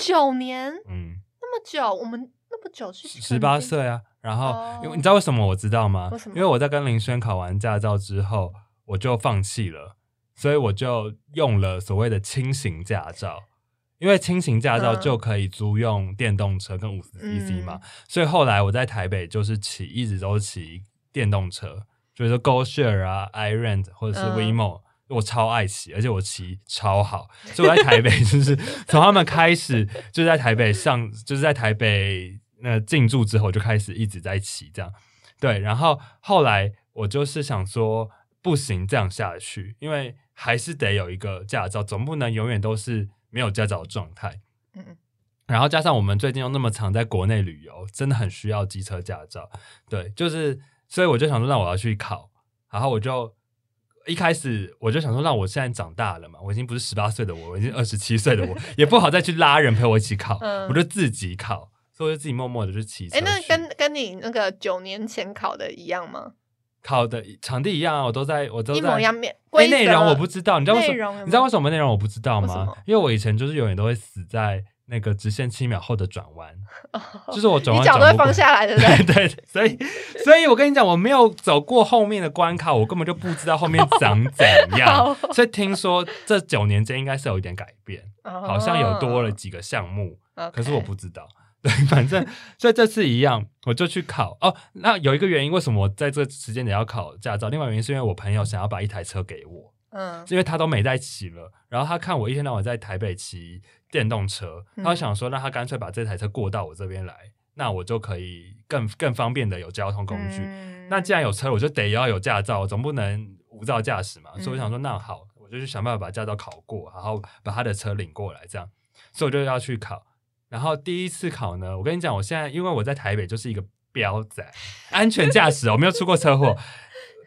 九年嗯，那么久，我们那么久是十八岁啊。然后，哦因为你知道为什么我知道吗？为什么因为我在跟林轩考完驾照之后，我就放弃了，所以我就用了所谓的轻型驾照。因为轻型驾照嗯就可以租用电动车跟五十 cc 嘛，嗯所以后来我在台北就是骑，一直都骑电动车，就是说 GoShare 啊、iRent 或者是嗯 WeMo，、我超爱骑，而且我骑超好，所以我在台北就是 <laughs> 从他们开始就是在台北上，就是在台北那进驻之后就开始一直在骑这样，对，然后后来我就是想说不行这样下去，因为还是得有一个驾照，总不能永远都是没有驾照的状态。嗯然后加上我们最近又那么常在国内旅游，真的很需要机车驾照。对，就是所以我就想说，那我要去考。然后我就一开始我就想说，让我现在长大了嘛，我已经不是十八岁的我，我已经二十七岁的我，也不好再去拉人陪我一起考，嗯我就自己考。所以我就自己默默的就骑车哎、去。那跟跟你那个九年前考的一样吗？考的场地一样啊，我都在，我都在一模一样面内容我不知道，你知道为什么？有有你知道为什么内容我不知道吗？因为我以前就是永远都会死在那个直线七秒后的转弯，哦就是我转你脚都放下来，对不对 <laughs> 对？所以所以我跟你讲，我没有走过后面的关卡，我根本就不知道后面长 <laughs> 怎样。好所以听说这九年间应该是有一点改变，好像有多了几个项目，哦，可是我不知道。<laughs> 对，反正所以这次一样，我就去考哦。那有一个原因，为什么我在这个时间点要考驾照？另外原因是因为我朋友想要把一台车给我，嗯因为他都没在骑了，然后他看我一天到晚在台北骑电动车，嗯他想说，那他干脆把这台车过到我这边来，那我就可以更更方便的有交通工具。嗯那既然有车，我就得要有驾照，总不能无照驾驶嘛。嗯所以我想说，那好，我就去想办法把驾照考过，然后把他的车领过来，这样。所以我就要去考。然后第一次考呢，我跟你讲，我现在因为我在台北就是一个标仔，安全驾驶哦，我没有出过车祸。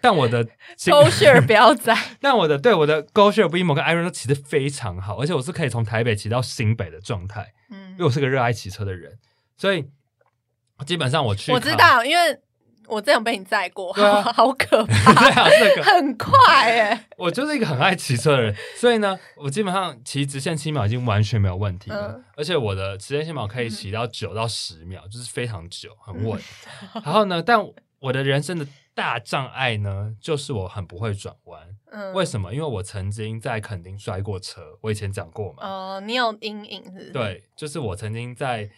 但我的勾血不要在，<laughs> 但我的对我的 Go Share、BMO 跟 Iron 都骑得非常好，而且我是可以从台北骑到新北的状态，嗯因为，我是个热爱骑车的人，所以基本上我去，我知道，因为我这样被你载过，好好可 <laughs> 对怕，啊，这个很快哎，<laughs> 我就是一个很爱骑车的人，所以呢，我基本上骑直线七秒已经完全没有问题了，嗯而且我的直线七秒可以骑到九到十秒，就是非常久，很稳。嗯然后呢，但我的人生的大障碍呢，就是我很不会转弯。嗯为什么？因为我曾经在垦丁摔过车，我以前讲过嘛。哦，你有阴影是不是？，对，就是我曾经在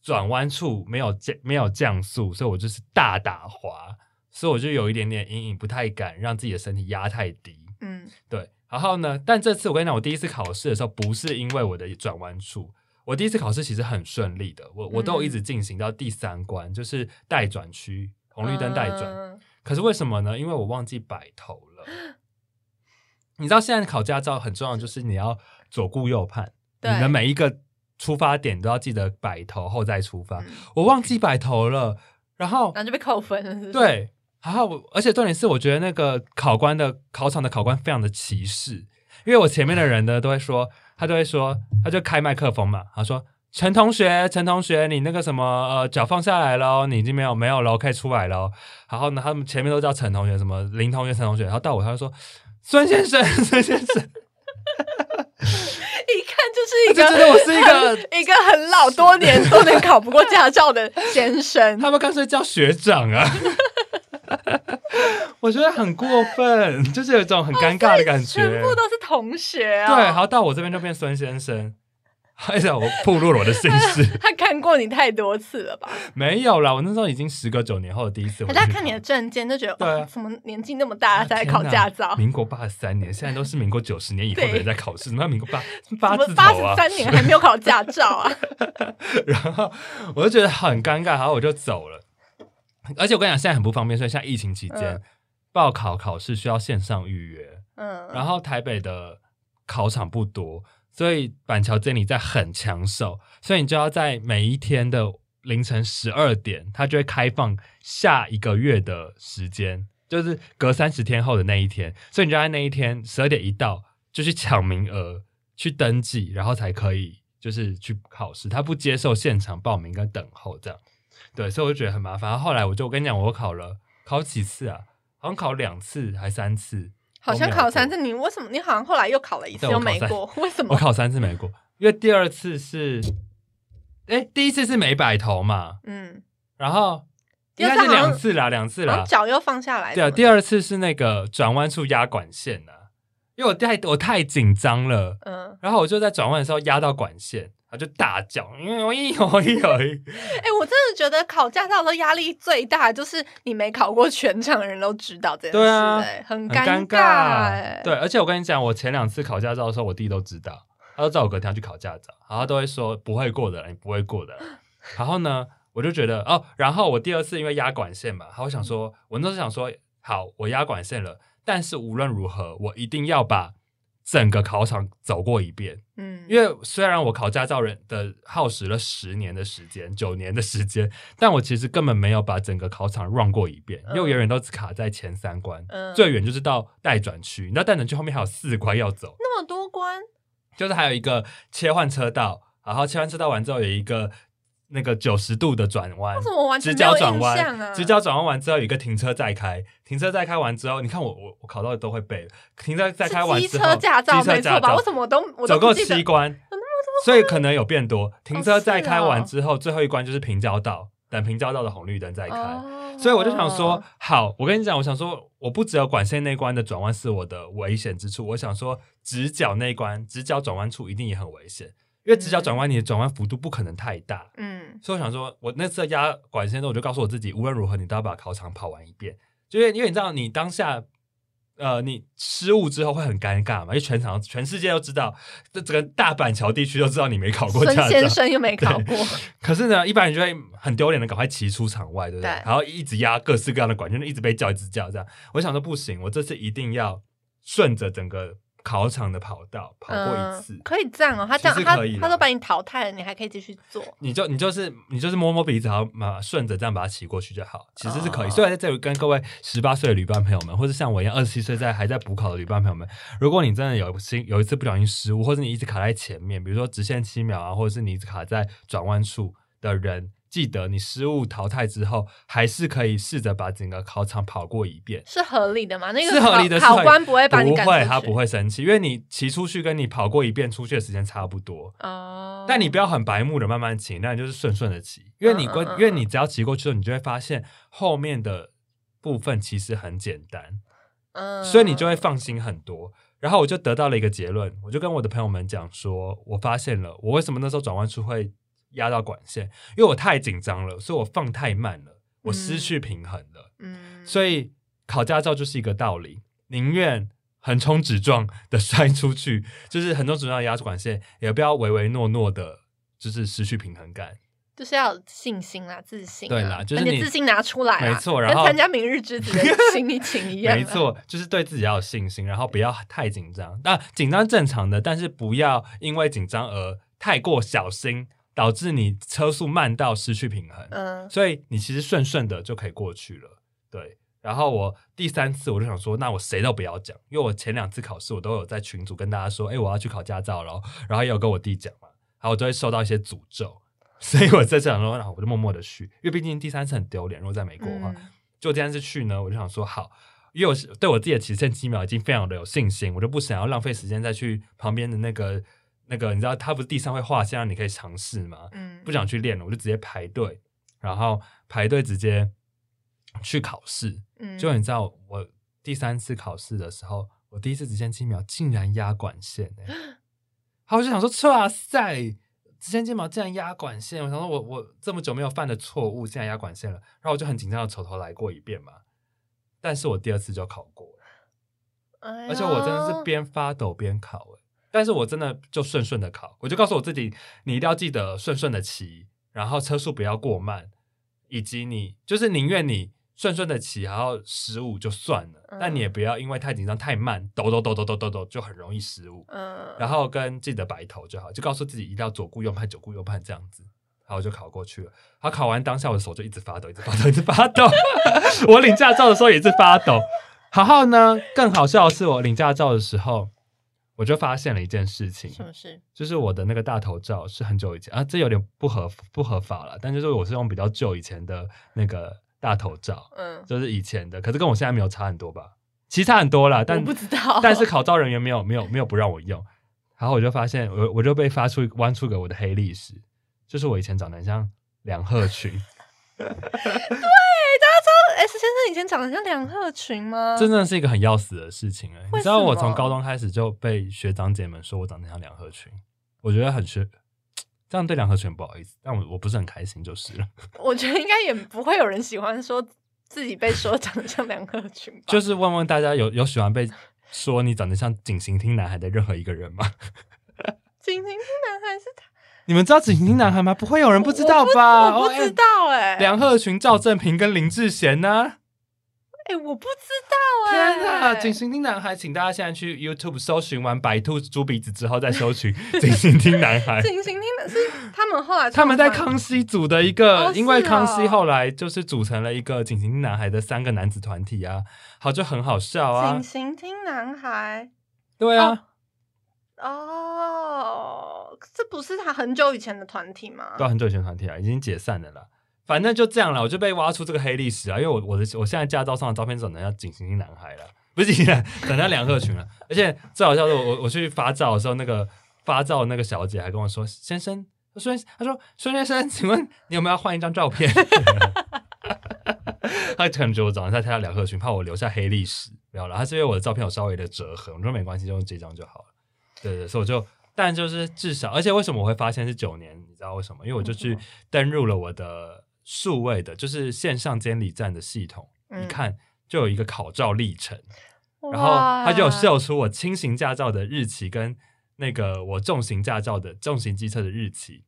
转弯处没有降没有降速，所以我就是大打滑，所以我就有一点点阴影，不太敢让自己的身体压太低。嗯对，然后呢，但这次我跟你讲，我第一次考试的时候，不是因为我的转弯处，我第一次考试其实很顺利的，我我都有一直嗯进行到第三关，就是待转区，红绿灯待转。嗯可是为什么呢？因为我忘记摆头了。<gasps> 你知道现在考驾照很重要，就是你要左顾右盼，你的每一个出发点都要记得摆头后再出发。嗯我忘记摆头了，然后然后就被扣分了，是是？对，然后我而且重点是，我觉得那个考官的考场的考官非常的歧视，因为我前面的人呢都会说，他都会说，他就开麦克风嘛，他说。陈同学，陈同学，你那个什么呃脚放下来喽，你已经没有没有喽，可以出来喽。然后呢，他们前面都叫陈同学，什么林同学、陈同学，然后到我他就说 <laughs> 孙先生，孙先生，一看就是一个就觉得我是一个很一个很老多年都能考不过驾照的先生。他们干脆叫学长啊，<laughs> 我觉得很过分，就是有一种很尴尬的感觉。全部都是同学啊！对，然后到我这边就变孙先生，哎呀，我暴露了我的身世。<laughs> 他看过你太多次了吧？没有啦，我那时候已经时隔九年后的第一次回去考。他看你的证件就觉得，对啊哦，怎么年纪那么大才来考驾照？民国八十三年，现在都是民国九十年以后的人在考试，怎么？民国八 <laughs> 八八十？三年还没有考驾照啊？<laughs> 然后我就觉得很尴尬，然后我就走了。而且我跟你讲，现在很不方便，所以现在疫情期间、嗯报考考试需要线上预约，嗯，然后台北的考场不多，所以板桥监理在很抢手，所以你就要在每一天的凌晨十二点，它就会开放下一个月的时间，就是隔三十天后的那一天，所以你就在那一天十二点一到就去抢名额去登记，然后才可以就是去考试，他不接受现场报名跟等候这样。对，所以我就觉得很麻烦。后来我就我跟你讲，我考了考几次啊？好像考两次还三次，好像考三次，你为什么？你好像后来又考了一次又没过，为什么？我考三次没过，因为第二次是，哎，第一次是没摆头嘛，嗯，然后应该是第二次两次啦，两次啦。脚又放下来。对啊，第二次是那个转弯处压管线啊、因为我太我太紧张了，嗯，然后我就在转弯的时候压到管线，他就大叫，因为我一有一有一，<laughs> 哎、我真的觉得考驾照的时候压力最大，就是你没考过，全场的人都知道这件事、对啊哎，很很尴尴哎、对，而且我跟你讲，我前两次考驾照的时候，我弟都知道，他都知道我隔天要去考驾照，然后他都会说不会过的，你不会过的。然后呢，我就觉得哦，然后我第二次因为压管线嘛，然后我想说，我那时候想说，好，我压管线了，但是无论如何，我一定要把整个考场走过一遍。嗯，因为虽然我考驾照人的耗时了十年的时间，九年的时间，但我其实根本没有把整个考场 run 过一遍，因为我嗯永远都只卡在前三关，嗯最远就是到待转区。你知道待转区后面还有四关要走，那么多关，就是还有一个切换车道，然后切换车道完之后有一个那个九十度的转弯为什，么完全直角转？弯，直角转弯完之后有一个停车再开，停车再开完之后，你看我我我考到的都会背，停车再开完之后，车驾照没错吧？为什么我都我都总共不记得七关，所以可能有变多。停车再开完哦之后，最后一关就是平交道，等平交道的红绿灯再开。哦所以我就想说，好，我跟你讲，我想说，我不只有管线那一关的转弯是我的危险之处，我想说，直角那一关，直角转弯处一定也很危险，因为直角转弯你的转弯幅度不可能太大。嗯所以我想说，我那次压管线的时候，我就告诉我自己，无论如何你都要把考场跑完一遍，就因为因为你知道，你当下。呃，你失误之后会很尴尬嘛？因为全场全世界都知道，这整个大板桥地区都知道你没考过孙驾照。先生又没考过，可是呢，一般人就会很丢脸的赶快骑出场外，对不对？对然后一直压各式各样的管，就一直被叫，一直叫这样。我想说不行，我这次一定要顺着整个考场的跑道跑过一次。嗯，可以这样哦。他这样，他他都把你淘汰了，你还可以继续做。你就你就是你就是摸摸鼻子，然后嘛顺着这样把它骑过去就好，其实是可以。哦所以在这里跟各位十八岁的旅伴朋友们，或者像我一样二十七岁在还在补考的旅伴朋友们，如果你真的有心有一次不小心失误，或者你一直卡在前面，比如说直线七秒啊，或者是你一直卡在转弯处的人，记得你失误淘汰之后，还是可以试着把整个考场跑过一遍。是合理的吗？那个是合理的考官不会把你不会，赶出去他不会生气，因为你骑出去跟你跑过一遍出去的时间差不多。哦。但你不要很白目的慢慢骑，那你就是顺顺的骑，因为你关，嗯嗯嗯因为你只要骑过去之后，你就会发现后面的部分其实很简单，嗯，所以你就会放心很多。然后我就得到了一个结论，我就跟我的朋友们讲说，我发现了我为什么那时候转弯处会压到管线，因为我太紧张了，所以我放太慢了，我失去平衡了。嗯，所以考驾照就是一个道理，宁愿横冲直撞的 <laughs> 摔出去，就是横冲直撞的压住管线，也不要唯唯诺诺的，就是失去平衡感。就是要有信心啦，自信啊。对啦就是你你自信拿出来啦，没错然后跟参加明日之子的心一情一样。啊 <laughs> 没，错，就是对自己要有信心，然后不要太紧张。那紧张正常的，但是不要因为紧张而太过小心，导致你车速慢到失去平衡。嗯所以你其实顺顺的就可以过去了。对，然后我第三次我就想说，那我谁都不要讲，因为我前两次考试我都有在群组跟大家说，哎，我要去考驾照了，然后也有跟我弟讲嘛，然后我就会受到一些诅咒。<laughs> 所以我这次想说，那我就默默的去，因为毕竟第三次很丢脸。如果在美国的话，嗯就第三次去呢，我就想说好，因为我是对我自己的起剩七秒已经非常的有信心，我就不想要浪费时间再去旁边的那个那个，你知道他不是地上会画线让你可以尝试吗？嗯，不想去练了，我就直接排队，然后排队直接去考试。嗯，就你知道，我第三次考试的时候，我第一次直线七秒竟然压管线哎、欸，好，我就想说，哇塞，直线肩膀竟然压管线，我想说我我这么久没有犯的错误，竟然压管线了，然后我就很紧张的从头来过一遍嘛。但是我第二次就考过了，哎而且我真的是边发抖边考、欸，但是我真的就顺顺的考，我就告诉我自己，你一定要记得顺顺的骑，然后车速不要过慢，以及你就是宁愿你顺顺的骑，然后失误就算了，嗯但你也不要因为太紧张太慢，抖抖抖抖抖抖抖就很容易失误。嗯，然后跟记得白头就好，就告诉自己一定要左顾右盼，左顾右盼这样子。然后我就考过去了。然后考完当下，我的手就一直发抖，一直发抖，一直发抖。<laughs> 我领驾照的时候也是发抖。然后呢，更好笑的是，我领驾照的时候，我就发现了一件事情，什么事？就是我的那个大头照是很久以前啊，这有点不合不合法了。但就是我是用比较旧以前的那个大头照，嗯，就是以前的，可是跟我现在没有差很多吧？其实差很多啦，但我不知道，但是考照人员没有没有没有不让我用，然后我就发现我我就被发出弯出个我的黑历史，就是我以前长得很像梁鹤群 <laughs> <laughs> <laughs> 哎 S 先生以前长得像梁鹤群吗？真的是一个很要死的事情哎、为你知道我从高中开始就被学长姐们说我长得像梁鹤群，我觉得很学，这样对梁鹤群不好意思，但我我不是很开心就是了，我觉得应该也不会有人喜欢说自己被说长得像梁鹤群吧？就是问问大家有有喜欢被说你长得像警行厅男孩的任何一个人吗？<laughs> 景行厅男孩是他，你们知道警行厅男孩吗？不会有人不知道吧？哦我不知道哎、梁鹤群、赵正平跟林志贤呢、哎、我不知道哎、天呐！警行厅男孩，请大家现在去 YouTube 搜寻完白兔猪鼻子之后，再搜寻警行厅男孩。景行厅男是他们后来他们在康熙组的一个，哦因为康熙哦后来就是组成了一个警行厅男孩的三个男子团体啊，好就很好笑啊景，行厅男孩对啊，哦，这不是他很久以前的团体吗？对，很久以前团体啊，已经解散了啦。反正就这样了，我就被挖出这个黑历史啊！因为我我的我现在驾照上的照片长得像警行男孩了，不是警行，长得像梁鹤群了。而且最好笑的是，我我去发照的时候，那个发照那个小姐还跟我说：“先生，他说他说孙先生，请问你有没有要换一张照片？” <laughs> 他可能觉得我长得太像梁鹤群，怕我留下黑历史，不要了。他是因为我的照片有稍微的折痕，我说没关系，就用这张就好了。对对，所以我就，但就是至少，而且为什么我会发现是九年？你知道为什么？因为我就去登入了我的数位的，就是线上监理站的系统，嗯一看就有一个考照历程，然后哇它就有秀出我轻型驾照的日期跟那个我重型驾照的重型机车的日期，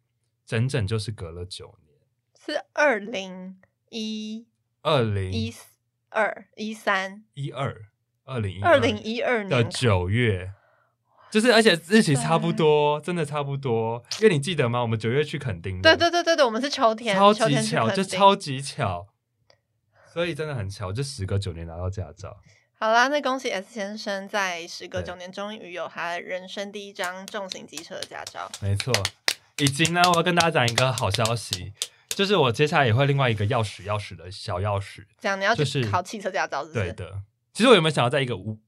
整整就是隔了九年，是二零一二零一二一三一二二零一二零一二年的年九月。就是，而且日期差不多，真的差不多。因为你记得吗？我们九月去垦丁的，对对对对对，我们是秋天，超级巧，就超级巧，所以真的很巧，就时隔九年拿到驾照。好啦，那恭喜 S 先生在时隔九年终于有他人生第一张重型机车的驾照。没错，以及呢，我要跟大家讲一个好消息，就是我接下来也会另外一个钥匙钥匙的小钥匙。这样你要就是去考汽车驾照，是不是？对的，其实我有没有想要在一个无，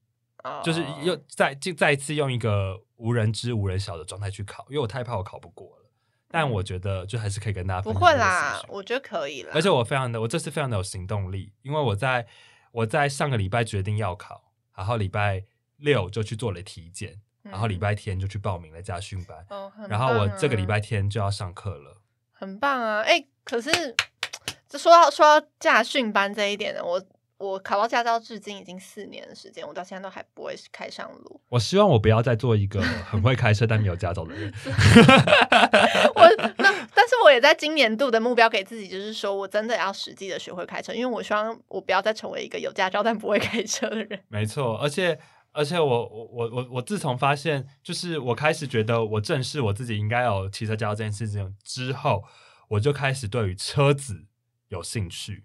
哦，就是又再就再一次用一个无人知无人晓的状态去考，因为我太怕我考不过了。但我觉得就还是可以跟大家不分享不会啦我觉得可以啦。而且我非常的，我这次非常的有行动力，因为我在我在上个礼拜决定要考，然后礼拜六就去做了体检，然后礼嗯拜天就去报名了驾训班，然后我这个礼拜天就要上课了。很棒啊！哎、可是 <tsk> 这说到说到驾训班这一点呢，我我考到驾照至今已经四年的时间，我到现在都还不会开上路。我希望我不要再做一个很会开车但没有驾照的人。我那但是我也在今年度的目标给自己，就是说我真的要实际的学会开车，因为我希望我不要再成为一个有驾照但不会开车的人。没错，而且而且我我我我我自从发现，就是我开始觉得我正视我自己应该有汽车驾照这件事情之后，我就开始对于车子有兴趣，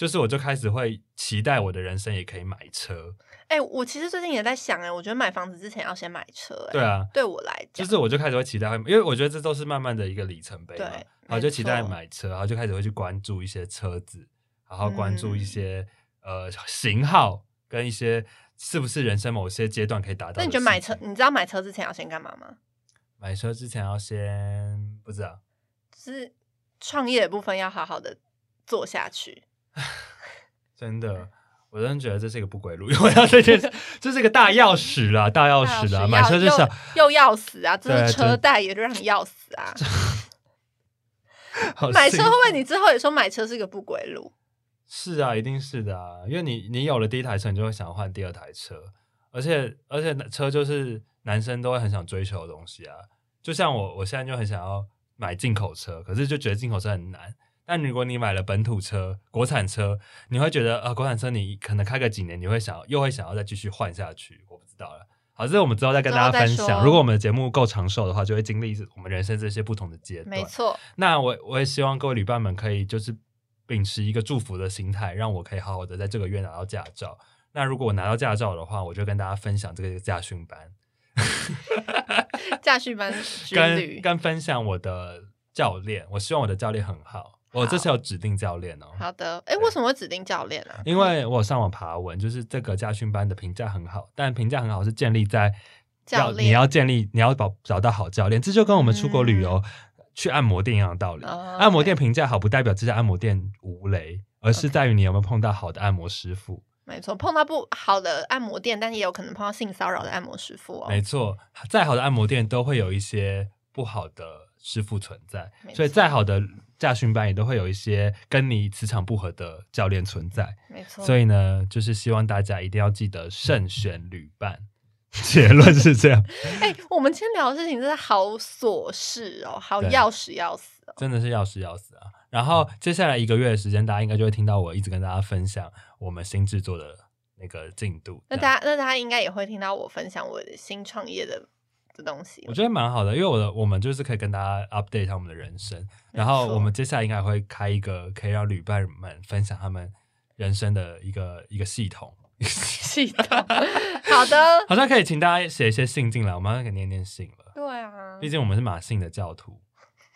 就是我就开始会期待我的人生也可以买车。哎、我其实最近也在想，哎，我觉得买房子之前要先买车、哎，对啊，对我来讲，就是我就开始会期待会，因为我觉得这都是慢慢的一个里程碑嘛。对然后就期待买车，然后就开始会去关注一些车子，然后关注一嗯些、呃型号跟一些是不是人生某些阶段可以达到。那你觉得买车，你知道买车之前要先干嘛吗？买车之前要先不知道，就是创业的部分要好好的做下去。<laughs> 真的，我真的觉得这是一个不归路，我要这件 <laughs> 事，这是一个大钥匙啦，大钥匙啦，买车就要是又又要死啊！这对是车贷也就让你要死啊！<laughs> 买车会不会你之后也说买车是个不归路？是啊，一定是的啊，因为你你有了第一台车，你就会想要换第二台车，而且而且车就是男生都会很想追求的东西啊。就像我，我现在就很想要买进口车，可是就觉得进口车很难。但如果你买了本土车、国产车，你会觉得啊、呃国产车你可能开个几年，你会想要又会想要再继续换下去。我不知道了。好，这是我们之后再跟大家分享。如果我们的节目够长寿的话，就会经历我们人生这些不同的阶段。没错，那我我也希望各位旅伴们可以就是秉持一个祝福的心态，让我可以好好的在这个月拿到驾照。那如果我拿到驾照的话，我就跟大家分享这个驾训班，<laughs> 驾训班跟。跟分享我的教练。我希望我的教练很好，我这次有指定教练哦。好的，哎，为什么会指定教练啊？因为我有上网爬文，就是这个家训班的评价很好，但评价很好是建立在教要练你要建立你要找找到好教练，这就跟我们出国旅游、去按摩店一样的道理。按摩店评价好，不代表这家按摩店无雷，而是在于你有没有碰到好的按摩师傅。没错，碰到不好的按摩店，但也有可能碰到性骚扰的按摩师傅哦。没错，再好的按摩店都会有一些不好的师傅存在所以再好的驾训班也都会有一些跟你磁场不合的教练存在。没错，所以呢，就是希望大家一定要记得慎选旅伴。<laughs> 结论是这样，<laughs> 哎、我们今天聊的事情真的好琐事哦，好要死要死哦。真的是要死要死啊！然后接下来一个月的时间，大家应该就会听到我一直跟大家分享我们新制作的那个进度。那大家那大家应该也会听到我分享我的新创业的的东西我。觉得蛮好的，因为我的我们就是可以跟大家 update 一下我们的人生，然后我们接下来应该会开一个可以让旅伴们分享他们人生的一个一个系统，<laughs> <laughs> 系统，好的，<laughs> 好像可以请大家写一些信进来，我们好像可以念念信了。对啊毕。竟我们是马信的教徒，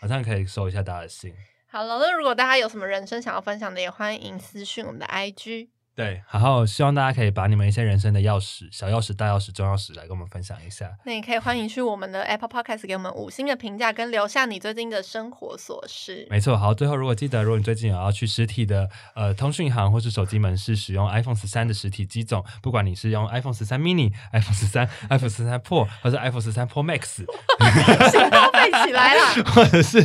好像可以收一下大家的信。好了，那如果大家有什么人生想要分享的，也欢迎私讯我们的 IG。对，然后希望大家可以把你们一些人生的钥匙、小钥匙、大钥匙、中钥匙来跟我们分享一下。那也可以欢迎去我们的 Apple Podcast 给我们五星的评价，跟留下你最近的生活琐事。没错，好，最后如果记得，如果你最近有要去实体的呃通讯行或是手机门市使用 iPhone 十三的实体机种，不管你是用 iPhone 十三 mini、iPhone 十三、<laughs> iPhone 十三 Pro 或是 iPhone 十三 Pro Max，信号背起来了。或者是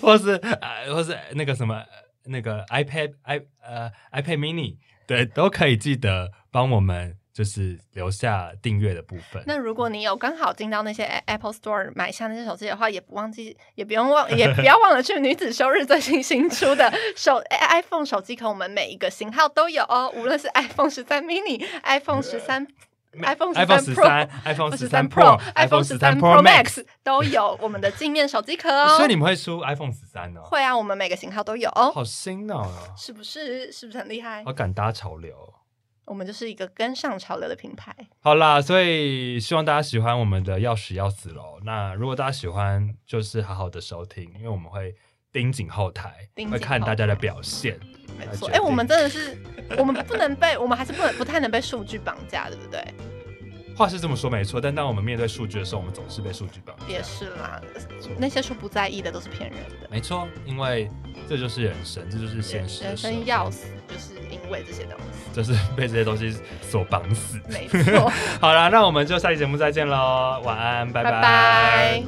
或是呃或是那个什么那个 iPad i 呃 iPad mini，对，都可以记得帮我们就是留下订阅的部分。那如果你有刚好进到那些 Apple Store 买下那些手机的话，也不忘记，也不用忘，<laughs> 也不要忘了去女子休日最新新出的手 i- iPhone 手机壳，我们每一个型号都有哦，无论是 iPhone 十三 mini、iPhone 十三。iPhone 十 iPhone 三十 Pro、三、iPhone 十三 Pro iPhone 十三 Pro Max <laughs> 都有我们的镜面手机壳哦。所以你们会出 iPhone 十三呢？会啊，我们每个型号都有哦，好新哦，是不是？是不是很厉害好？敢搭潮流。我们就是一个跟上潮流的品牌。好啦，所以希望大家喜欢我们的要死要死喽。那如果大家喜欢，就是好好的收听，因为我们会盯紧后台，会看大家的表现。没错，哎、我们真的是，<laughs> 我们不能被，我们还是不能不太能被数据绑架，对不对？话是这么说没错，但当我们面对数据的时候，我们总是被数据绑架。也是啦，那些说不在意的都是骗人的。没错，因为这就是人生，这就是现实人生要死，就是因为这些东西。就是被这些东西所绑死。没错，<laughs> 好啦，那我们就下期节目再见喽，晚安，拜拜拜